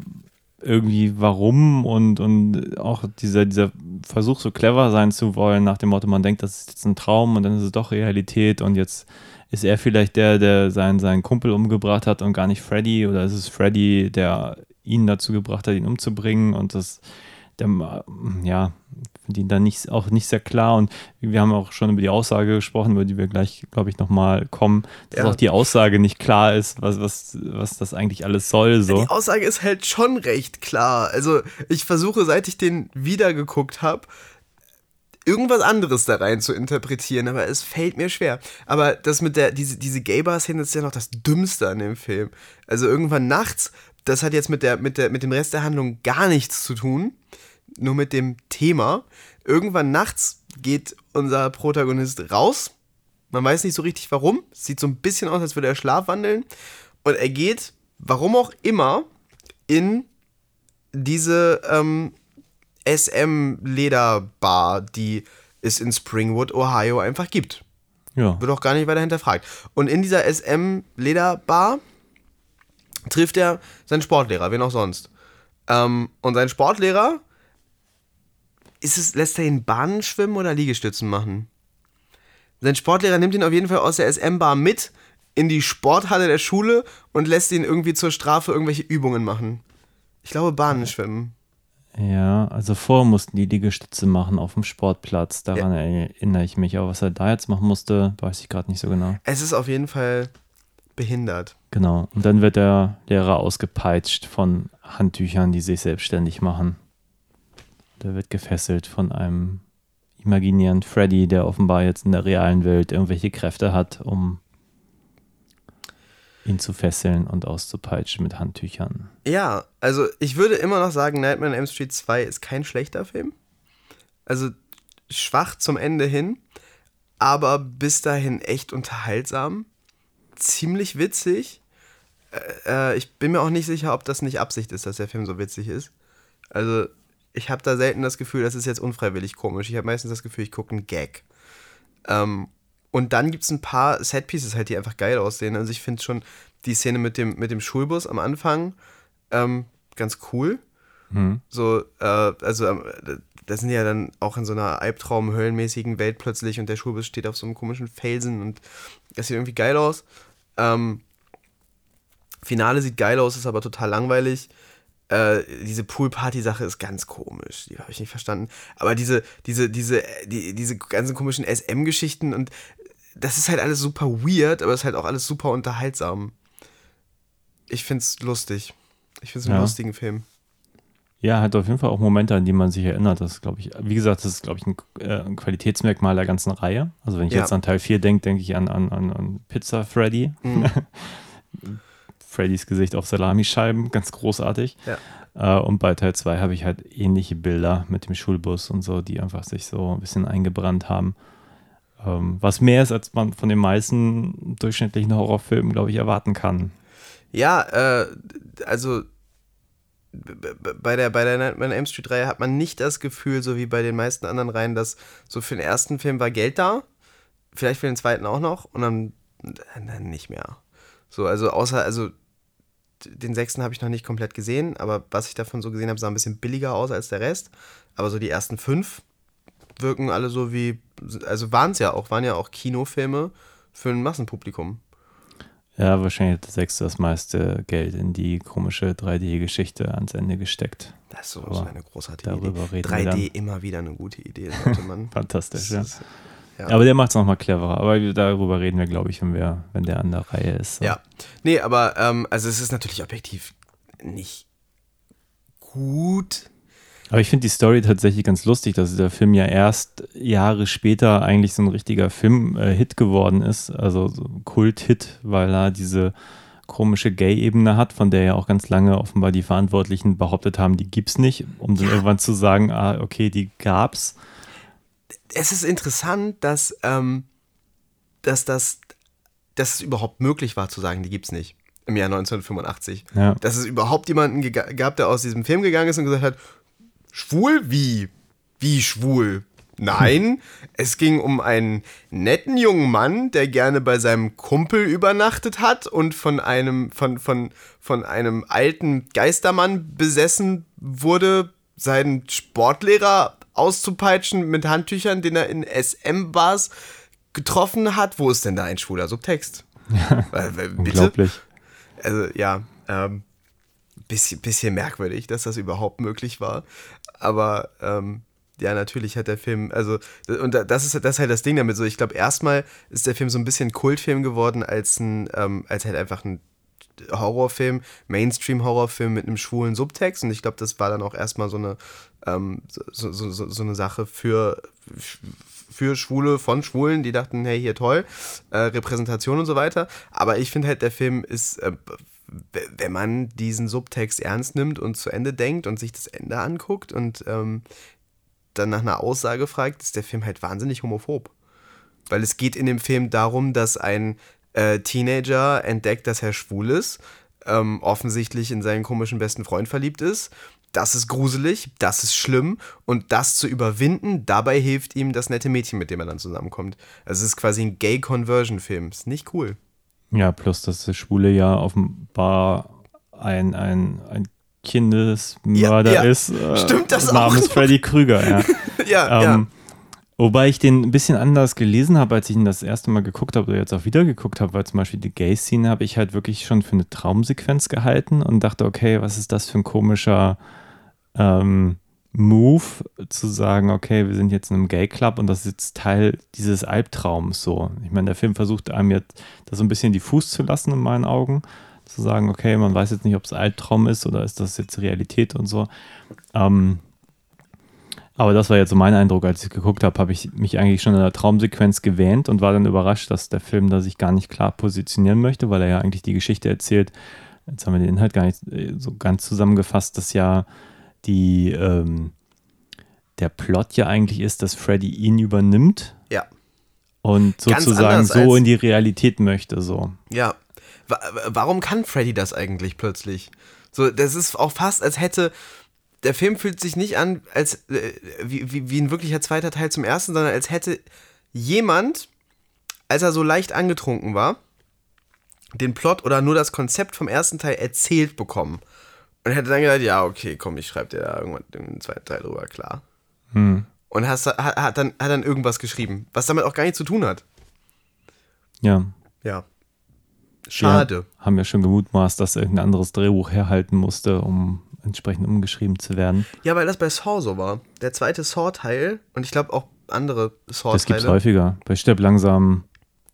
irgendwie warum und, und auch dieser, dieser Versuch, so clever sein zu wollen, nach dem Motto, man denkt, das ist jetzt ein Traum und dann ist es doch Realität und jetzt ist er vielleicht der, der seinen, seinen Kumpel umgebracht hat und gar nicht Freddy oder ist es Freddy, der ihn dazu gebracht hat, ihn umzubringen und das, der, ja, finde ihn dann nicht, auch nicht sehr klar und wir haben auch schon über die Aussage gesprochen, über die wir gleich, glaube ich, nochmal kommen, dass Ja. auch die Aussage nicht klar ist, was, was, was das eigentlich alles soll, so. Die Aussage ist halt schon recht klar. Also ich versuche, seit ich den wiedergeguckt habe, irgendwas anderes da rein zu interpretieren, aber es fällt mir schwer. Aber das mit der, diese, diese Gay-Bar-Szene ist ja noch das Dümmste an dem Film. Also irgendwann nachts, das hat jetzt mit, der, mit, der, mit dem Rest der Handlung gar nichts zu tun, nur mit dem Thema. Irgendwann nachts geht unser Protagonist raus. Man weiß nicht so richtig warum. Sieht so ein bisschen aus, als würde er schlafwandeln. Und er geht, warum auch immer, in diese ähm, SM-Lederbar, die es in Springwood, Ohio einfach gibt. Ja. Wird auch gar nicht weiter hinterfragt. Und in dieser SM-Lederbar trifft er seinen Sportlehrer, wen auch sonst. Ähm, und sein Sportlehrer, ist es, lässt er ihn Bahnen schwimmen oder Liegestützen machen? Sein Sportlehrer nimmt ihn auf jeden Fall aus der SM-Bar mit in die Sporthalle der Schule und lässt ihn irgendwie zur Strafe irgendwelche Übungen machen. Ich glaube, Bahnen schwimmen. Ja, also vorher mussten die Liegestütze machen auf dem Sportplatz. Daran erinnere ich mich. Aber was er da jetzt machen musste, weiß ich gerade nicht so genau. Es ist auf jeden Fall behindert. Genau. Und dann wird der Lehrer ausgepeitscht von Handtüchern, die sich selbstständig machen. Der wird gefesselt von einem imaginären Freddy, der offenbar jetzt in der realen Welt irgendwelche Kräfte hat, um ihn zu fesseln und auszupeitschen mit Handtüchern. Ja, also ich würde immer noch sagen, Nightmare on Elm Street 2 ist kein schlechter Film. Also schwach zum Ende hin, aber bis dahin echt unterhaltsam. Ziemlich witzig. Äh, äh, ich bin mir auch nicht sicher, ob das nicht Absicht ist, dass der Film so witzig ist. Also ich habe da selten das Gefühl, das ist jetzt unfreiwillig komisch. Ich habe meistens das Gefühl, ich gucke einen Gag. Ähm, und dann gibt es ein paar Setpieces halt, die einfach geil aussehen. Also ich finde schon die Szene mit dem, mit dem Schulbus am Anfang ähm, ganz cool. Hm. So, äh, also ähm, das sind ja dann auch in so einer Albtraum-Höllenmäßigen Welt plötzlich und der Schulbus steht auf so einem komischen Felsen und das sieht irgendwie geil aus. Ähm, Finale sieht geil aus, ist aber total langweilig. Äh, diese Pool-Party-Sache ist ganz komisch. Die habe ich nicht verstanden. Aber diese, diese, diese, die, diese ganzen komischen SM-Geschichten und das ist halt alles super weird, aber es ist halt auch alles super unterhaltsam. Ich find's lustig. Ich find's einen Ja. lustigen Film. Ja, hat auf jeden Fall auch Momente, an die man sich erinnert. Das glaube ich, wie gesagt, das ist, glaube ich, ein, äh, ein Qualitätsmerkmal der ganzen Reihe. Also wenn ich Ja. jetzt an Teil 4 denke, denke ich an, an, an, an Pizza Freddy. Mhm. Freddys Gesicht auf Salamischeiben, ganz großartig. Ja. Äh, und bei Teil 2 habe ich halt ähnliche Bilder mit dem Schulbus und so, die einfach sich so ein bisschen eingebrannt haben. Ähm, was mehr ist, als man von den meisten durchschnittlichen Horrorfilmen, glaube ich, erwarten kann. Ja, äh, also bei der, bei der Nightmare on Elm Street Reihe hat man nicht das Gefühl, so wie bei den meisten anderen Reihen, dass so für den ersten Film war Geld da, vielleicht für den zweiten auch noch und dann, dann nicht mehr. So, also außer, also den sechsten habe ich noch nicht komplett gesehen, aber was ich davon so gesehen habe, sah ein bisschen billiger aus als der Rest. Aber so die ersten fünf wirken alle so wie, also waren es ja auch, waren ja auch Kinofilme für ein Massenpublikum. Ja, wahrscheinlich hat der sechste das meiste Geld in die komische 3D-Geschichte ans Ende gesteckt. Das ist so, eine großartige Idee. reden wir 3D immer wieder eine gute Idee, sollte man. Fantastisch, ja. Das ist- ja. Aber der macht es nochmal cleverer. Aber darüber reden wir, glaube ich, wenn, wir, wenn der an der Reihe ist. So. Ja. Nee, aber ähm, also es ist natürlich objektiv nicht gut. Aber ich finde die Story tatsächlich ganz lustig, dass der Film ja erst Jahre später eigentlich so ein richtiger Film-Hit geworden ist. Also so ein Kult-Hit, weil er diese komische Gay-Ebene hat, von der ja auch ganz lange offenbar die Verantwortlichen behauptet haben, die gibt's nicht, um dann irgendwann zu sagen, ah, okay, die gab's. Es ist interessant, dass, ähm, dass, das, dass es überhaupt möglich war zu sagen, die gibt's nicht. Im Jahr 1985. Ja. Dass es überhaupt jemanden gab, der aus diesem Film gegangen ist und gesagt hat, schwul? Wie? Wie schwul? Nein, es ging um einen netten jungen Mann, der gerne bei seinem Kumpel übernachtet hat und von einem, von, von, von einem alten Geistermann besessen wurde, seinen Sportlehrer auszupeitschen mit Handtüchern, den er in SM-Bars getroffen hat. Wo ist denn da ein schwuler Subtext? Weil- Bitte? Unglaublich. Also ja, ähm, bisschen, bisschen merkwürdig, dass das überhaupt möglich war. Aber ähm, ja, natürlich hat der Film, also, und da- das ist, das ist halt das Ding damit so. Ich glaube, erstmal ist der Film so ein bisschen Kultfilm geworden, als ein, ähm, als halt einfach ein Horrorfilm, Mainstream-Horrorfilm mit einem schwulen Subtext. Und ich glaube, das war dann auch erstmal so eine, ähm, so, so, so, so eine Sache für, für Schwule von Schwulen, die dachten, hey, hier toll, äh, Repräsentation und so weiter. Aber ich finde halt, der Film ist, äh, wenn man diesen Subtext ernst nimmt und zu Ende denkt und sich das Ende anguckt und ähm, dann nach einer Aussage fragt, ist der Film halt wahnsinnig homophob. Weil es geht in dem Film darum, dass ein äh, Teenager entdeckt, dass er schwul ist, ähm, offensichtlich in seinen komischen besten Freund verliebt ist. Das ist gruselig, das ist schlimm und das zu überwinden, dabei hilft ihm das nette Mädchen, mit dem er dann zusammenkommt. Also es ist quasi ein Gay-Conversion-Film. Ist nicht cool. Ja, plus, dass der Schwule ja offenbar ein, ein, ein Kindesmörder Ja, ja. ist. äh, Stimmt das auch namens? Freddy Krüger, ja. Ja, Ähm, Wobei ich den ein bisschen anders gelesen habe, als ich ihn das erste Mal geguckt habe oder jetzt auch wieder geguckt habe, weil zum Beispiel die Gay-Szene habe ich halt wirklich schon für eine Traumsequenz gehalten und dachte, okay, was ist das für ein komischer ähm, Move, zu sagen, okay, wir sind jetzt in einem Gay-Club und das ist jetzt Teil dieses Albtraums so. Ich meine, der Film versucht einem jetzt das so ein bisschen diffus zu lassen in meinen Augen, zu sagen, okay, man weiß jetzt nicht, ob es Albtraum ist oder ist das jetzt Realität und so. Ähm, aber das war jetzt so mein Eindruck, als ich geguckt habe, habe ich mich eigentlich schon in der Traumsequenz gewähnt und war dann überrascht, dass der Film da sich gar nicht klar positionieren möchte, weil er ja eigentlich die Geschichte erzählt. Jetzt haben wir den Inhalt gar nicht äh, so ganz zusammengefasst, dass ja die ähm, der Plot ja eigentlich ist, dass Freddy ihn übernimmt ja. und sozusagen so in die Realität möchte. So. Ja. Wa- Warum kann Freddy das eigentlich plötzlich? So, das ist auch fast, als hätte. Der Film fühlt sich nicht an, als äh, wie, wie, wie ein wirklicher zweiter Teil zum ersten, sondern als hätte jemand, als er so leicht angetrunken war, den Plot oder nur das Konzept vom ersten Teil erzählt bekommen. Und hätte dann gedacht, ja, okay, komm, ich schreibe dir da irgendwann den zweiten Teil drüber, klar. Und hast, hat, hat, dann, hat dann irgendwas geschrieben, was damit auch gar nichts zu tun hat. Ja. Ja. Schade. Wir haben ja schon gemutmaßt, dass irgendein anderes Drehbuch herhalten musste, um entsprechend umgeschrieben zu werden. Ja, weil das bei Saw so war. Der zweite Saw-Teil und ich glaube auch andere Das gibt es Saw-Teile. häufiger. Bei Stirb langsam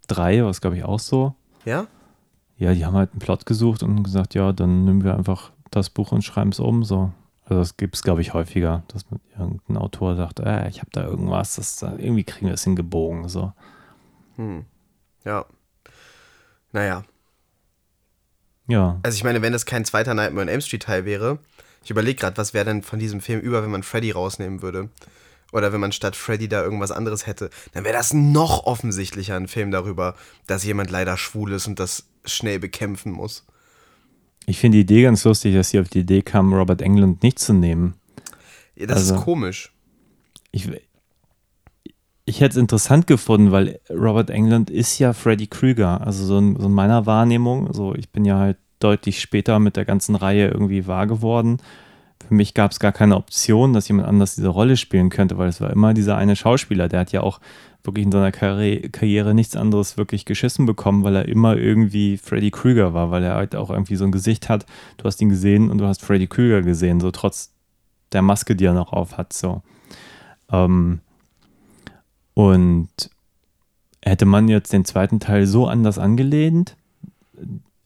3 war es, glaube ich, auch so. Ja? Ja, die haben halt einen Plot gesucht und gesagt, ja, dann nehmen wir einfach das Buch und schreiben es um. So. Also das gibt es, glaube ich, häufiger, dass man irgendein Autor sagt, äh, ich habe da irgendwas, das, irgendwie kriegen wir es hingebogen. So. Ja. Naja. Ja. Also ich meine, wenn das kein zweiter Nightmare on Elm Street Teil wäre, ich überlege gerade, was wäre denn von diesem Film über, wenn man Freddy rausnehmen würde? Oder wenn man statt Freddy da irgendwas anderes hätte, dann wäre das noch offensichtlicher ein Film darüber, dass jemand leider schwul ist und das schnell bekämpfen muss. Ich finde die Idee ganz lustig, dass sie auf die Idee kam, Robert Englund nicht zu nehmen. Ja, das Also- ist komisch. Ich, ich hätte es interessant gefunden, weil Robert Englund ist ja Freddy Krüger. Also so in, so in meiner Wahrnehmung, so ich bin ja halt deutlich später mit der ganzen Reihe irgendwie wahr geworden. Für mich gab es gar keine Option, dass jemand anders diese Rolle spielen könnte, weil es war immer dieser eine Schauspieler, der hat ja auch wirklich in seiner Karri Karriere nichts anderes wirklich geschissen bekommen, weil er immer irgendwie Freddy Krüger war, weil er halt auch irgendwie so ein Gesicht hat. Du hast ihn gesehen und du hast Freddy Krüger gesehen, so trotz der Maske, die er noch auf hat, so. Ähm, und hätte man jetzt den zweiten Teil so anders angelehnt,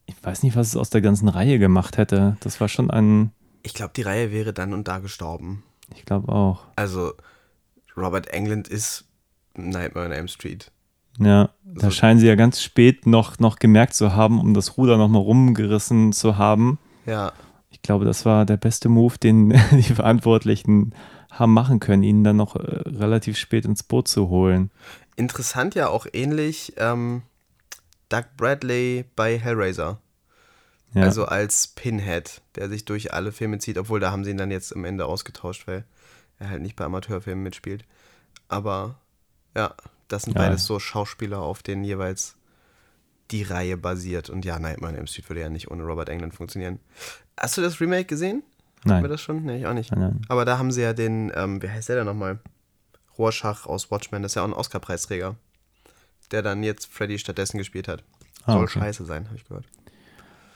ich weiß nicht, was es aus der ganzen Reihe gemacht hätte. Das war schon ein, Ich glaube, die Reihe wäre dann und da gestorben. ich glaube auch. Also, Robert Englund ist Nightmare on Elm Street. Ja, da So. scheinen sie ja ganz spät noch, noch gemerkt zu haben, um das Ruder nochmal rumgerissen zu haben. Ja, Ich glaube, das war der beste Move, den die Verantwortlichen haben machen können, ihn dann noch äh, relativ spät ins Boot zu holen. interessant ja auch ähnlich ähm, Doug Bradley bei Hellraiser. Ja, Also als Pinhead, der sich durch alle Filme zieht, obwohl da haben sie ihn dann jetzt am Ende ausgetauscht, weil er halt nicht bei Amateurfilmen mitspielt. Aber ja, das sind Ja. beides so Schauspieler, auf denen jeweils die Reihe basiert. Und ja, Nightmare Elm Street würde ja nicht ohne Robert Englund funktionieren. Hast du das Remake gesehen? Haben wir nein, das schon? Nee, ich auch nicht. nein, nein. Aber da haben sie ja den, ähm, wie heißt der denn nochmal? Rorschach aus Watchmen, das ist ja auch ein Oscar-Preisträger. Der dann jetzt Freddy stattdessen gespielt hat. Ah, Soll okay. scheiße sein, habe ich gehört.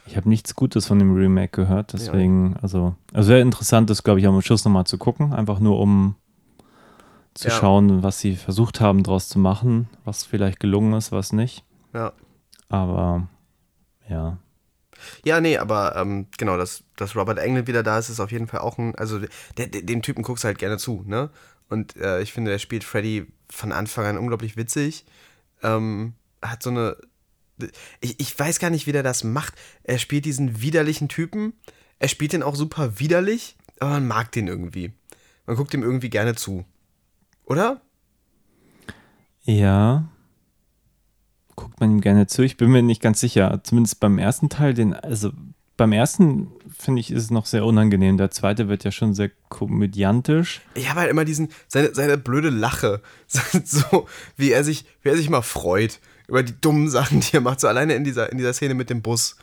Ich habe nichts Gutes von dem Remake gehört, deswegen, also, also sehr interessant ist, glaube ich, am Schluss nochmal zu gucken, einfach nur um zu Ja. schauen, was sie versucht haben, daraus zu machen, was vielleicht gelungen ist, was nicht. Ja. Aber ja, Ja, nee, aber ähm, genau, dass, dass Robert Englund wieder da ist, ist auf jeden Fall auch ein, also der, der, dem Typen guckst du halt gerne zu, ne? Und äh, ich finde, der spielt Freddy von Anfang an unglaublich witzig. Ähm, hat so eine, ich, ich weiß gar nicht, wie der das macht. Er spielt diesen widerlichen Typen, er spielt den auch super widerlich, aber man mag den irgendwie. Man guckt ihm irgendwie gerne zu. Oder? ja, guckt man ihm gerne zu. Ich bin mir nicht ganz sicher. Zumindest beim ersten Teil, den, also beim ersten finde ich, ist es noch sehr unangenehm. Der zweite wird ja schon sehr komödiantisch. Ich habe halt immer diesen, seine, seine blöde Lache. So, wie er sich, wie er sich mal freut über die dummen Sachen, die er macht. So alleine in dieser, in dieser Szene mit dem Bus.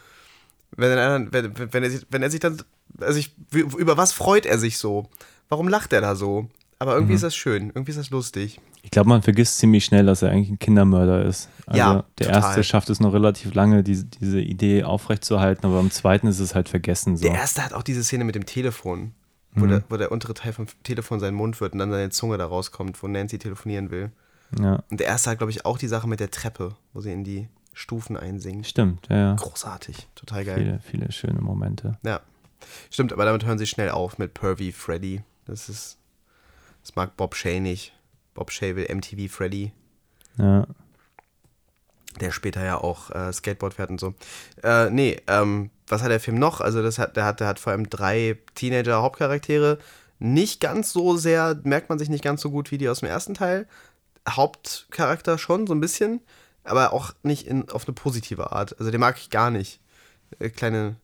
Wenn er, wenn, wenn er, sich, wenn er sich dann, also ich, über was freut er sich so? Warum lacht er da so? Aber irgendwie Mhm. ist das schön, irgendwie ist das lustig. Ich glaube, man vergisst ziemlich schnell, dass er eigentlich ein Kindermörder ist. Also Ja, der total. erste schafft es noch relativ lange, diese, diese Idee aufrechtzuerhalten, aber beim zweiten ist es halt vergessen. So. Der erste hat auch diese Szene mit dem Telefon, wo, der, wo der untere Teil vom Telefon sein Mund wird und dann seine Zunge da rauskommt, wo Nancy telefonieren will. Ja, Und der erste hat, glaube ich, auch die Sache mit der Treppe, wo sie in die Stufen einsingt. stimmt. Ja, ja. Großartig, total geil. Viele, viele schöne Momente. Ja. Stimmt, aber damit hören sie schnell auf mit Pervy Freddy. Das ist. Das mag Bob Shay nicht. Bob Shay will MTV Freddy, Ja, der später ja auch äh, Skateboard fährt und so. Äh, nee, ähm, was hat der Film noch? Also, das hat, der, hat, der hat vor allem drei Teenager-Hauptcharaktere. Nicht ganz so sehr, merkt man sich nicht ganz so gut wie die aus dem ersten Teil. Hauptcharakter schon, so ein bisschen, aber auch nicht in, auf eine positive Art. Also, den mag ich gar nicht. Äh, kleine,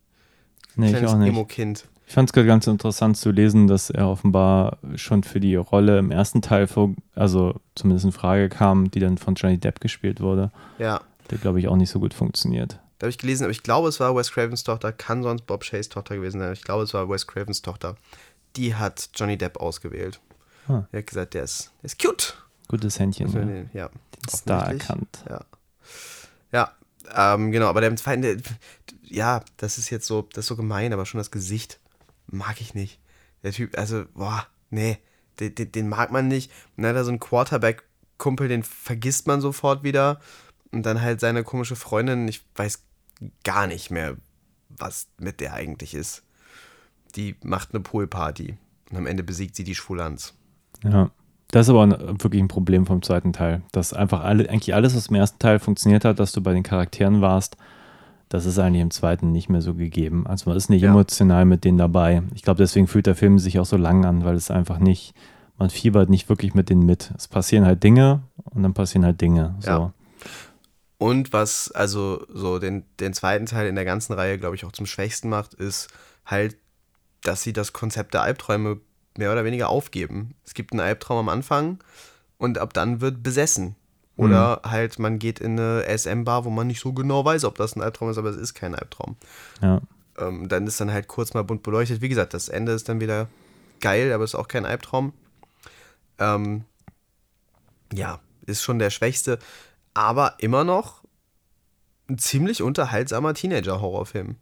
nee, kleines. Emo-Kind. Ich fand es gerade ganz interessant zu lesen, dass er offenbar schon für die Rolle im ersten Teil, vor, also zumindest in Frage kam, die dann von Johnny Depp gespielt wurde, Ja. der glaube ich auch nicht so gut funktioniert. Da habe ich gelesen, aber ich glaube, es war Wes Cravens Tochter, kann sonst Bob Shays Tochter gewesen sein. Ich glaube, es war Wes Cravens Tochter. Die hat Johnny Depp ausgewählt. Ah. Er hat gesagt, der ist, der ist cute. Gutes Händchen, Also, ja. nee, ja. den Star erkannt. Ja. Ja, ähm, genau, aber der der, ja, das ist jetzt so, das ist so gemein, aber schon das Gesicht mag ich nicht. Der Typ, also, boah, nee, den, den, den mag man nicht. Und dann hat er so einen Quarterback-Kumpel, den vergisst man sofort wieder. Und dann halt seine komische Freundin, ich weiß gar nicht mehr, was mit der eigentlich ist. Die macht eine Poolparty. Und am Ende besiegt sie die Schwulanz. Ja. Das ist aber wirklich ein Problem vom zweiten Teil. Dass einfach alle, eigentlich alles, was im ersten Teil funktioniert hat, dass du bei den Charakteren warst, das ist eigentlich im zweiten nicht mehr so gegeben. Also man ist nicht Ja. emotional mit denen dabei. Ich glaube, deswegen fühlt der Film sich auch so lang an, weil es einfach nicht, man fiebert nicht wirklich mit denen mit. Es passieren halt Dinge und dann passieren halt Dinge. So. Ja. Und was also so den, den zweiten Teil in der ganzen Reihe, glaube ich, auch zum Schwächsten macht, ist halt, dass sie das Konzept der Albträume mehr oder weniger aufgeben. Es gibt einen Albtraum am Anfang und ab dann wird besessen. Oder halt, man geht in eine SM-Bar, wo man nicht so genau weiß, ob das ein Albtraum ist, aber es ist kein Albtraum. Ja. Ähm, dann ist dann halt kurz mal bunt beleuchtet. Wie gesagt, das Ende ist dann wieder geil, aber ist auch kein Albtraum. Ähm, ja, ist schon der schwächste, aber immer noch ein ziemlich unterhaltsamer Teenager-Horrorfilm.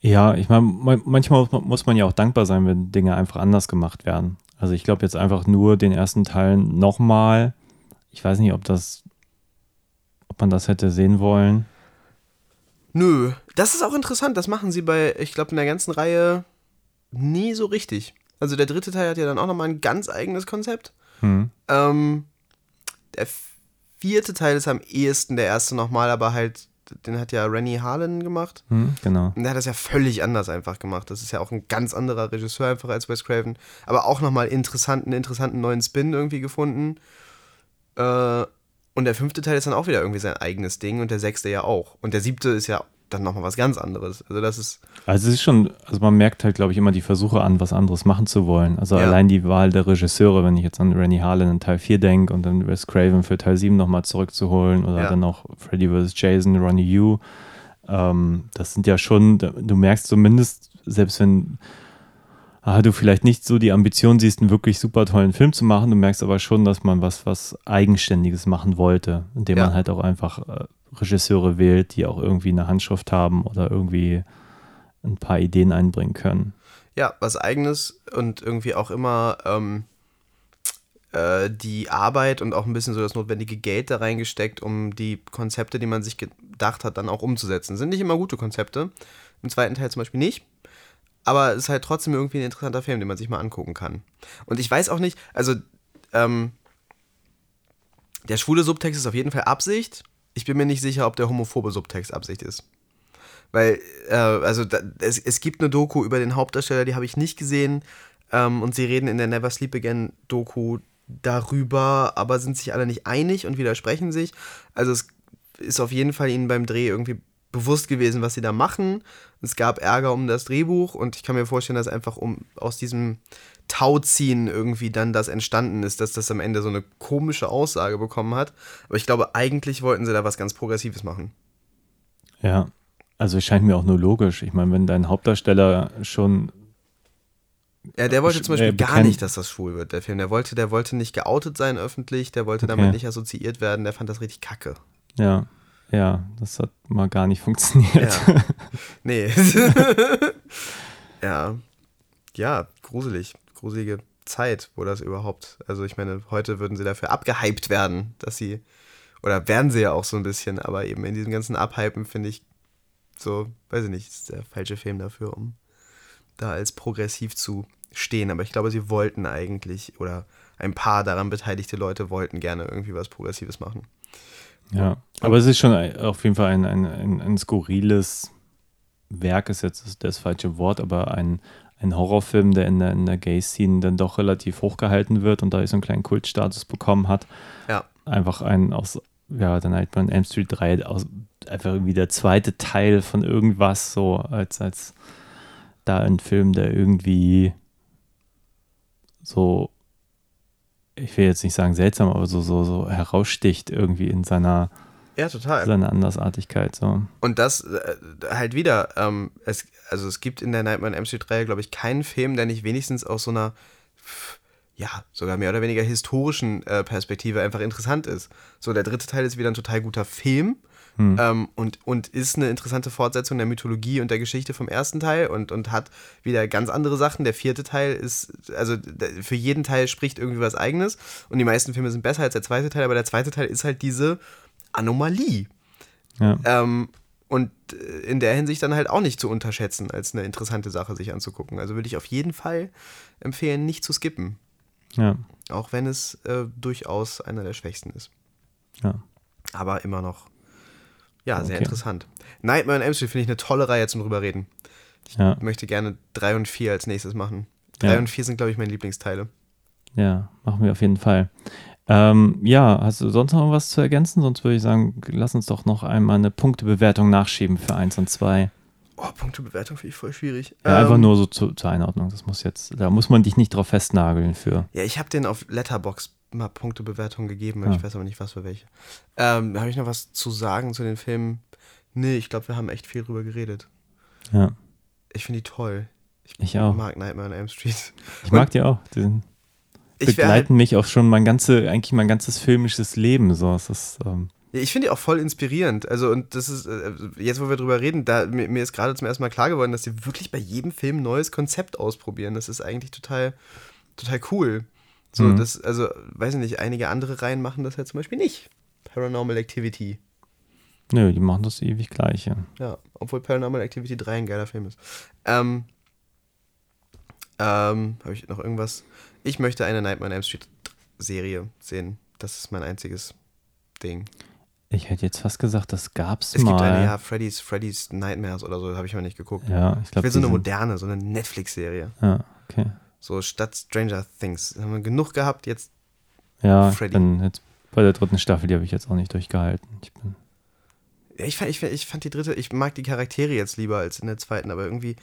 Ja, ich meine, man, manchmal muss man- muss man ja auch dankbar sein, wenn Dinge einfach anders gemacht werden. Also ich glaube jetzt einfach nur den ersten Teil nochmal. Ich weiß nicht, ob das, ob man das hätte sehen wollen. Nö, das ist auch interessant. Das machen sie bei, ich glaube, in der ganzen Reihe nie so richtig. Also der dritte Teil hat ja dann auch nochmal ein ganz eigenes Konzept. Hm. Ähm, der vierte Teil ist am ehesten der erste nochmal, aber halt, den hat ja Rennie Harlan gemacht. Hm, genau. Und der hat das ja völlig anders einfach gemacht. Das ist ja auch ein ganz anderer Regisseur einfach als Wes Craven. Aber auch nochmal interessanten, interessanten neuen Spin irgendwie gefunden. Äh, und der fünfte Teil ist dann auch wieder irgendwie sein eigenes Ding und der sechste ja auch. Und der siebte ist ja dann nochmal was ganz anderes. Also das ist, Also es ist schon, also man merkt halt, glaube ich, immer die Versuche an, was anderes machen zu wollen. Also Ja. allein die Wahl der Regisseure, wenn ich jetzt an Rennie Harlan in Teil 4 denke und dann Wes Craven für Teil 7 nochmal zurückzuholen oder Ja. dann noch Freddy vs. Jason, Ronnie Yu. Ähm, das sind ja schon, du merkst zumindest, selbst wenn ah, du vielleicht nicht so die Ambition siehst, einen wirklich super tollen Film zu machen, du merkst aber schon, dass man was, was Eigenständiges machen wollte, indem Ja. man halt auch einfach äh, Regisseure wählt, die auch irgendwie eine Handschrift haben oder irgendwie ein paar Ideen einbringen können. ja, was eigenes und irgendwie auch immer ähm, äh, die Arbeit und auch ein bisschen so das notwendige Geld da reingesteckt, um die Konzepte, die man sich gedacht hat, dann auch umzusetzen. Sind nicht immer gute Konzepte. Im zweiten Teil zum Beispiel nicht. Aber es ist halt trotzdem irgendwie ein interessanter Film, den man sich mal angucken kann. Und ich weiß auch nicht, also ähm, der schwule Subtext ist auf jeden Fall Absicht. Ich bin mir nicht sicher, ob der homophobe Subtext Absicht ist. Weil, äh, also da, es, es gibt eine Doku über den Hauptdarsteller, die habe ich nicht gesehen. Ähm, und sie reden in der Never Sleep Again Doku darüber, aber sind sich alle nicht einig und widersprechen sich. Also es ist auf jeden Fall ihnen beim Dreh irgendwie bewusst gewesen, was sie da machen. Es gab Ärger um das Drehbuch und ich kann mir vorstellen, dass einfach um aus diesem Tauziehen irgendwie dann das entstanden ist, dass das am Ende so eine komische Aussage bekommen hat. Aber ich glaube, eigentlich wollten sie da was ganz Progressives machen. Ja, also es scheint mir auch nur logisch. Ich meine, wenn dein Hauptdarsteller schon Ja, der wollte zum Beispiel äh, gar nicht, dass das schwul wird, der Film. Der wollte, der wollte nicht geoutet sein öffentlich, der wollte Okay. damit nicht assoziiert werden, der fand das richtig kacke. Ja, ja, das hat mal gar nicht funktioniert. Ja. nee. ja. Ja, gruselig. Gruselige Zeit, wo das überhaupt, also ich meine, heute würden sie dafür abgehypt werden, dass sie, oder werden sie ja auch so ein bisschen, aber eben in diesem ganzen Abhypen finde ich so, weiß ich nicht, ist der falsche Film dafür, um da als progressiv zu stehen. Aber ich glaube, sie wollten eigentlich, oder ein paar daran beteiligte Leute wollten gerne irgendwie was Progressives machen. Ja, aber es ist schon auf jeden Fall ein, ein, ein, ein skurriles Werk, ist jetzt das, falsche Wort, aber ein, ein Horrorfilm, der in der, in der Gay-Scene dann doch relativ hochgehalten wird und da so einen kleinen Kultstatus bekommen hat. Ja. Einfach ein aus, ja, dann halt man Elm Street 3, aus, einfach irgendwie der zweite Teil von irgendwas, so als, als da ein Film, der irgendwie so, ich will jetzt nicht sagen seltsam, aber so, so, so heraussticht irgendwie in seiner, Ja, total. seiner Andersartigkeit. So. Und das äh, halt wieder, ähm, es, also es gibt in der Nightmare on Elm Street 3, glaube ich, keinen Film, der nicht wenigstens aus so einer, ja, sogar mehr oder weniger historischen äh, Perspektive einfach interessant ist. So, der dritte Teil ist wieder ein total guter Film ähm, und, und ist eine interessante Fortsetzung der Mythologie und der Geschichte vom ersten Teil und, und hat wieder ganz andere Sachen. Der vierte Teil ist, also für jeden Teil spricht irgendwie was Eigenes und die meisten Filme sind besser als der zweite Teil, aber der zweite Teil ist halt diese Anomalie. Ja. Ähm, und äh, in der Hinsicht dann halt auch nicht zu unterschätzen, als eine interessante Sache sich anzugucken. Also würde ich auf jeden Fall empfehlen, nicht zu skippen. ja, Auch wenn es äh, durchaus einer der schwächsten ist. ja. Aber immer noch Ja, sehr Okay. interessant. Nightmare on Elm Street finde ich eine tolle Reihe zum drüber reden. Ja, Ich möchte gerne 3 und 4 als nächstes machen. 3 Ja. und 4 sind, glaube ich, meine Lieblingsteile. ja, machen wir auf jeden Fall. Ähm, ja, hast du sonst noch irgendwas zu ergänzen? Sonst würde ich sagen, lass uns doch noch einmal eine Punktebewertung nachschieben für 1 und 2. Oh, Punktebewertung finde ich voll schwierig. Ja, einfach Ähm, nur so zu, zur Einordnung. Das muss jetzt, da muss man dich nicht drauf festnageln für. Ja, ich habe den auf Letterbox mal Punktebewertung gegeben, Ah. ich weiß aber nicht, was für welche. Ähm, habe ich noch was zu sagen zu den Filmen? Nee, ich glaube, wir haben echt viel drüber geredet. Ja, Ich finde die toll. ich auch. mag Nightmare on Elm Street. Ich mag die auch. Die Ich, wär halt, begleiten mich auch schon mein ganze, eigentlich mein ganzes filmisches Leben. So, es ist, ähm, ja, ich finde die auch voll inspirierend. Also, und das ist, äh, jetzt wo wir drüber reden, da, mir, mir ist gerade zum ersten Mal klar geworden, dass die wirklich bei jedem Film ein neues Konzept ausprobieren. Das ist eigentlich total, total cool. So, Mhm. das, also, weiß ich nicht, einige andere Reihen machen das ja zum Beispiel nicht. Paranormal Activity. nö, die machen das ewig gleiche. Ja, obwohl Paranormal Activity 3 ein geiler Film ist. Ähm, ähm, habe ich noch irgendwas? Ich möchte eine Nightmare on Elm Street Serie sehen. Das ist mein einziges Ding. Ich hätte jetzt fast gesagt, das gab's Es mal. gibt eine, ja, Freddy's, Freddy's Nightmares oder so, habe ich aber nicht geguckt. Ja, ich ich glaube. will so eine moderne, so eine Netflix-Serie. Ja, okay. So statt Stranger Things. Haben wir genug gehabt, jetzt. Ja, Freddy. bin jetzt bei der dritten Staffel, die habe ich jetzt auch nicht durchgehalten. Ich bin, Ich fand, ich, ich fand die dritte, ich mag die Charaktere jetzt lieber als in der zweiten, aber irgendwie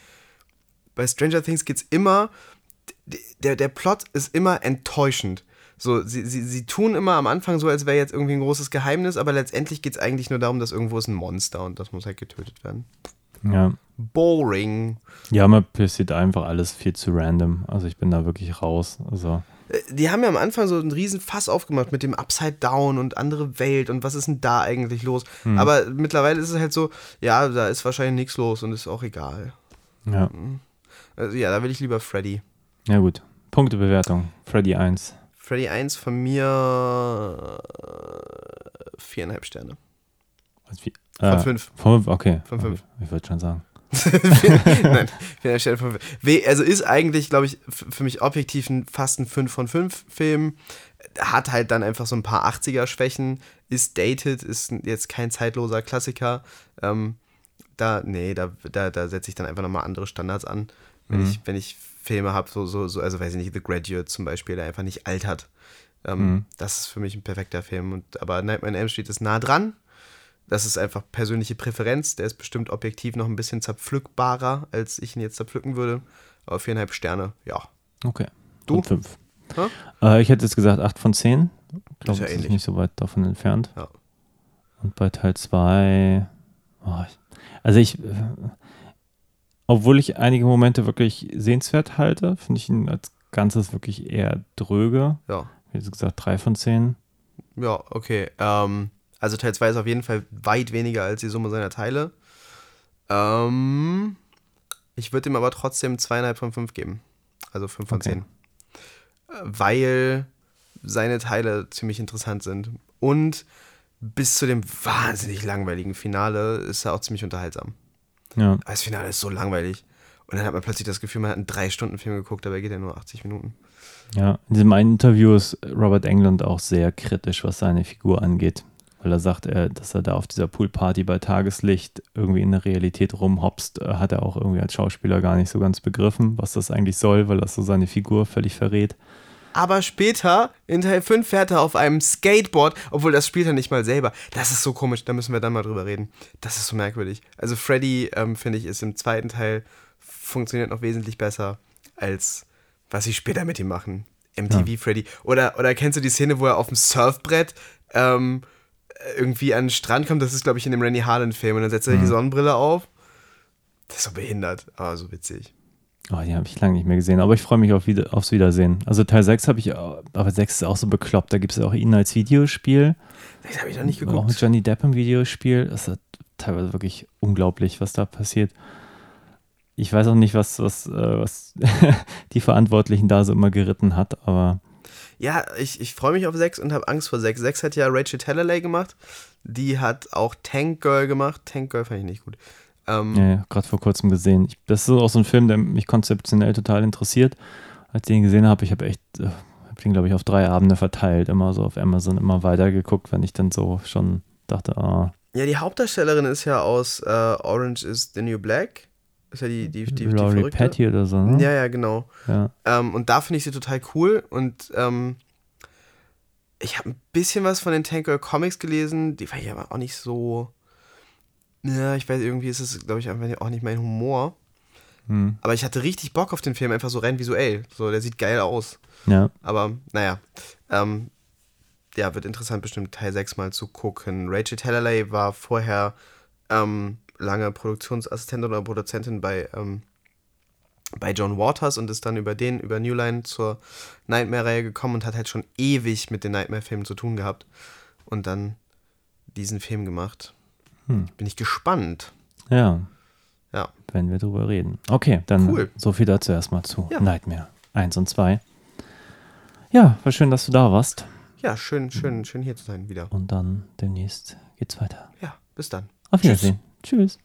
bei Stranger Things geht's immer, d- der, der Plot ist immer enttäuschend. So, sie, sie, sie tun immer am Anfang so, als wäre jetzt irgendwie ein großes Geheimnis, aber letztendlich geht's eigentlich nur darum, dass irgendwo ist ein Monster und das muss halt getötet werden. Ja. Boring. Ja, mir passiert einfach alles viel zu random. Also ich bin da wirklich raus. Also, Äh, Die haben ja am Anfang so einen riesen Fass aufgemacht mit dem Upside Down und andere Welt und was ist denn da eigentlich los? Aber mittlerweile ist es halt so, ja, da ist wahrscheinlich nichts los und ist auch egal. ja. Also ja, da will ich lieber Freddy. Ja, gut. Punktebewertung. Freddy 1. Freddy 1 von mir äh, viereinhalb Sterne. Was, wie, Von äh, fünf. Von fünf, okay. Von fünf. Ich würde schon sagen. Nein, viereinhalb Sterne von fünf. Also ist eigentlich, glaube ich, für mich objektiv ein, fast ein 5 von 5 Film. Hat halt dann einfach so ein paar 80er-Schwächen. Ist dated, ist jetzt kein zeitloser Klassiker. Ähm, da, nee, da, da, da setze ich dann einfach nochmal andere Standards an. Wenn, Mhm. ich, wenn ich Filme habe, so, so, so, also weiß ich nicht, The Graduate zum Beispiel, der einfach nicht altert. Ähm, Mhm. Das ist für mich ein perfekter Film. Und, aber Nightmare on Elm Street ist nah dran. Das ist einfach persönliche Präferenz. Der ist bestimmt objektiv noch ein bisschen zerpflückbarer, als ich ihn jetzt zerpflücken würde. Aber viereinhalb Sterne, ja. Okay. Du? Von fünf. Äh, ich hätte jetzt gesagt 8 von 10. Ich Ist glaube, ja das ist ähnlich. nicht so weit davon entfernt. Ja. Und bei Teil 2, oh, also ich, äh, obwohl ich einige Momente wirklich sehenswert halte, finde ich ihn als Ganzes wirklich eher dröge. Ja, Wie gesagt, 3 von 10. ja okay. Ähm, also Teil 2 ist auf jeden Fall weit weniger als die Summe seiner Teile. Ähm, ich würde ihm aber trotzdem zweieinhalb von fünf geben. Also fünf von Okay. zehn. Weil seine Teile ziemlich interessant sind. Und bis zu dem wahnsinnig langweiligen Finale ist er auch ziemlich unterhaltsam. Ja, Aber Das Finale ist so langweilig. Und dann hat man plötzlich das Gefühl, man hat einen Drei-Stunden-Film geguckt, dabei geht er nur 80 Minuten. ja. In diesem einen Interview ist Robert Englund auch sehr kritisch, was seine Figur angeht. Weil er sagt, er, dass er da auf dieser Poolparty bei Tageslicht irgendwie in der Realität rumhopst, äh, hat er auch irgendwie als Schauspieler gar nicht so ganz begriffen, was das eigentlich soll, weil das so seine Figur völlig verrät. Aber später, in Teil 5, fährt er auf einem Skateboard, obwohl das spielt er nicht mal selber. Das ist so komisch, da müssen wir dann mal drüber reden. Das ist so merkwürdig. Also Freddy, ähm, finde ich, ist im zweiten Teil, funktioniert noch wesentlich besser, als was sie später mit ihm machen. MTV Freddy. Oder, oder kennst du die Szene, wo er auf dem Surfbrett ähm, irgendwie an den Strand kommt? Das ist, glaube ich, in dem Randy Harlan-Film. Und dann setzt er die Sonnenbrille auf. Das ist so behindert, aber so witzig. Oh, die habe ich lange nicht mehr gesehen, aber ich freue mich auf wieder, aufs Wiedersehen. Also Teil 6 habe ich, auch- aber 6 ist auch so bekloppt. Da gibt es auch ihn als Videospiel, Das habe ich noch nicht auch geguckt. mit Johnny Depp im Videospiel. Das ist teilweise wirklich unglaublich, was da passiert. Ich weiß auch nicht, was, was, äh, was die Verantwortlichen da so immer geritten hat, aber Ja, ich, ich freue mich auf 6 und habe Angst vor 6. 6 hat ja Rachel Talalay gemacht. Die hat auch Tank Girl gemacht. Tank Girl fand ich nicht gut. Ähm, ja, gerade vor kurzem gesehen. Ich, das ist auch so ein Film, der mich konzeptionell total interessiert. Als ich den gesehen habe, ich habe echt, äh, habe den glaube ich auf drei Abende verteilt, immer so auf Amazon, immer weiter geguckt, wenn ich dann so schon dachte, ah, Ja, die Hauptdarstellerin ist ja aus äh, Orange is the New Black. Ist ja die, die, die, die Laurie Verrückte. Patty oder so, ne? Ja, ja, genau. ja. Ähm, und da finde ich sie total cool. Und ähm, ich habe ein bisschen was von den Tank Girl Comics gelesen. Die war ja aber auch nicht so. Ja, ich weiß, irgendwie ist es, glaube ich, einfach auch nicht mein Humor. Hm. Aber ich hatte richtig Bock auf den Film, einfach so rein visuell. So, der sieht geil aus. ja. Aber naja, ähm, ja, wird interessant bestimmt Teil 6 mal zu gucken. Rachel Talalay war vorher ähm, lange Produktionsassistentin oder Produzentin bei, ähm, bei John Waters und ist dann über den, über New Line zur Nightmare-Reihe gekommen und hat halt schon ewig mit den Nightmare-Filmen zu tun gehabt. Und dann diesen Film gemacht. Hm. Bin ich gespannt. Ja, Ja. wenn wir drüber reden. Okay, dann Cool. so viel dazu erstmal zu Ja. Nightmare 1 und 2. Ja, war schön, dass du da warst. Ja, schön, schön, schön hier zu sein wieder. Und dann demnächst geht's weiter. Ja, bis dann. Auf Tschüss. Tschüss.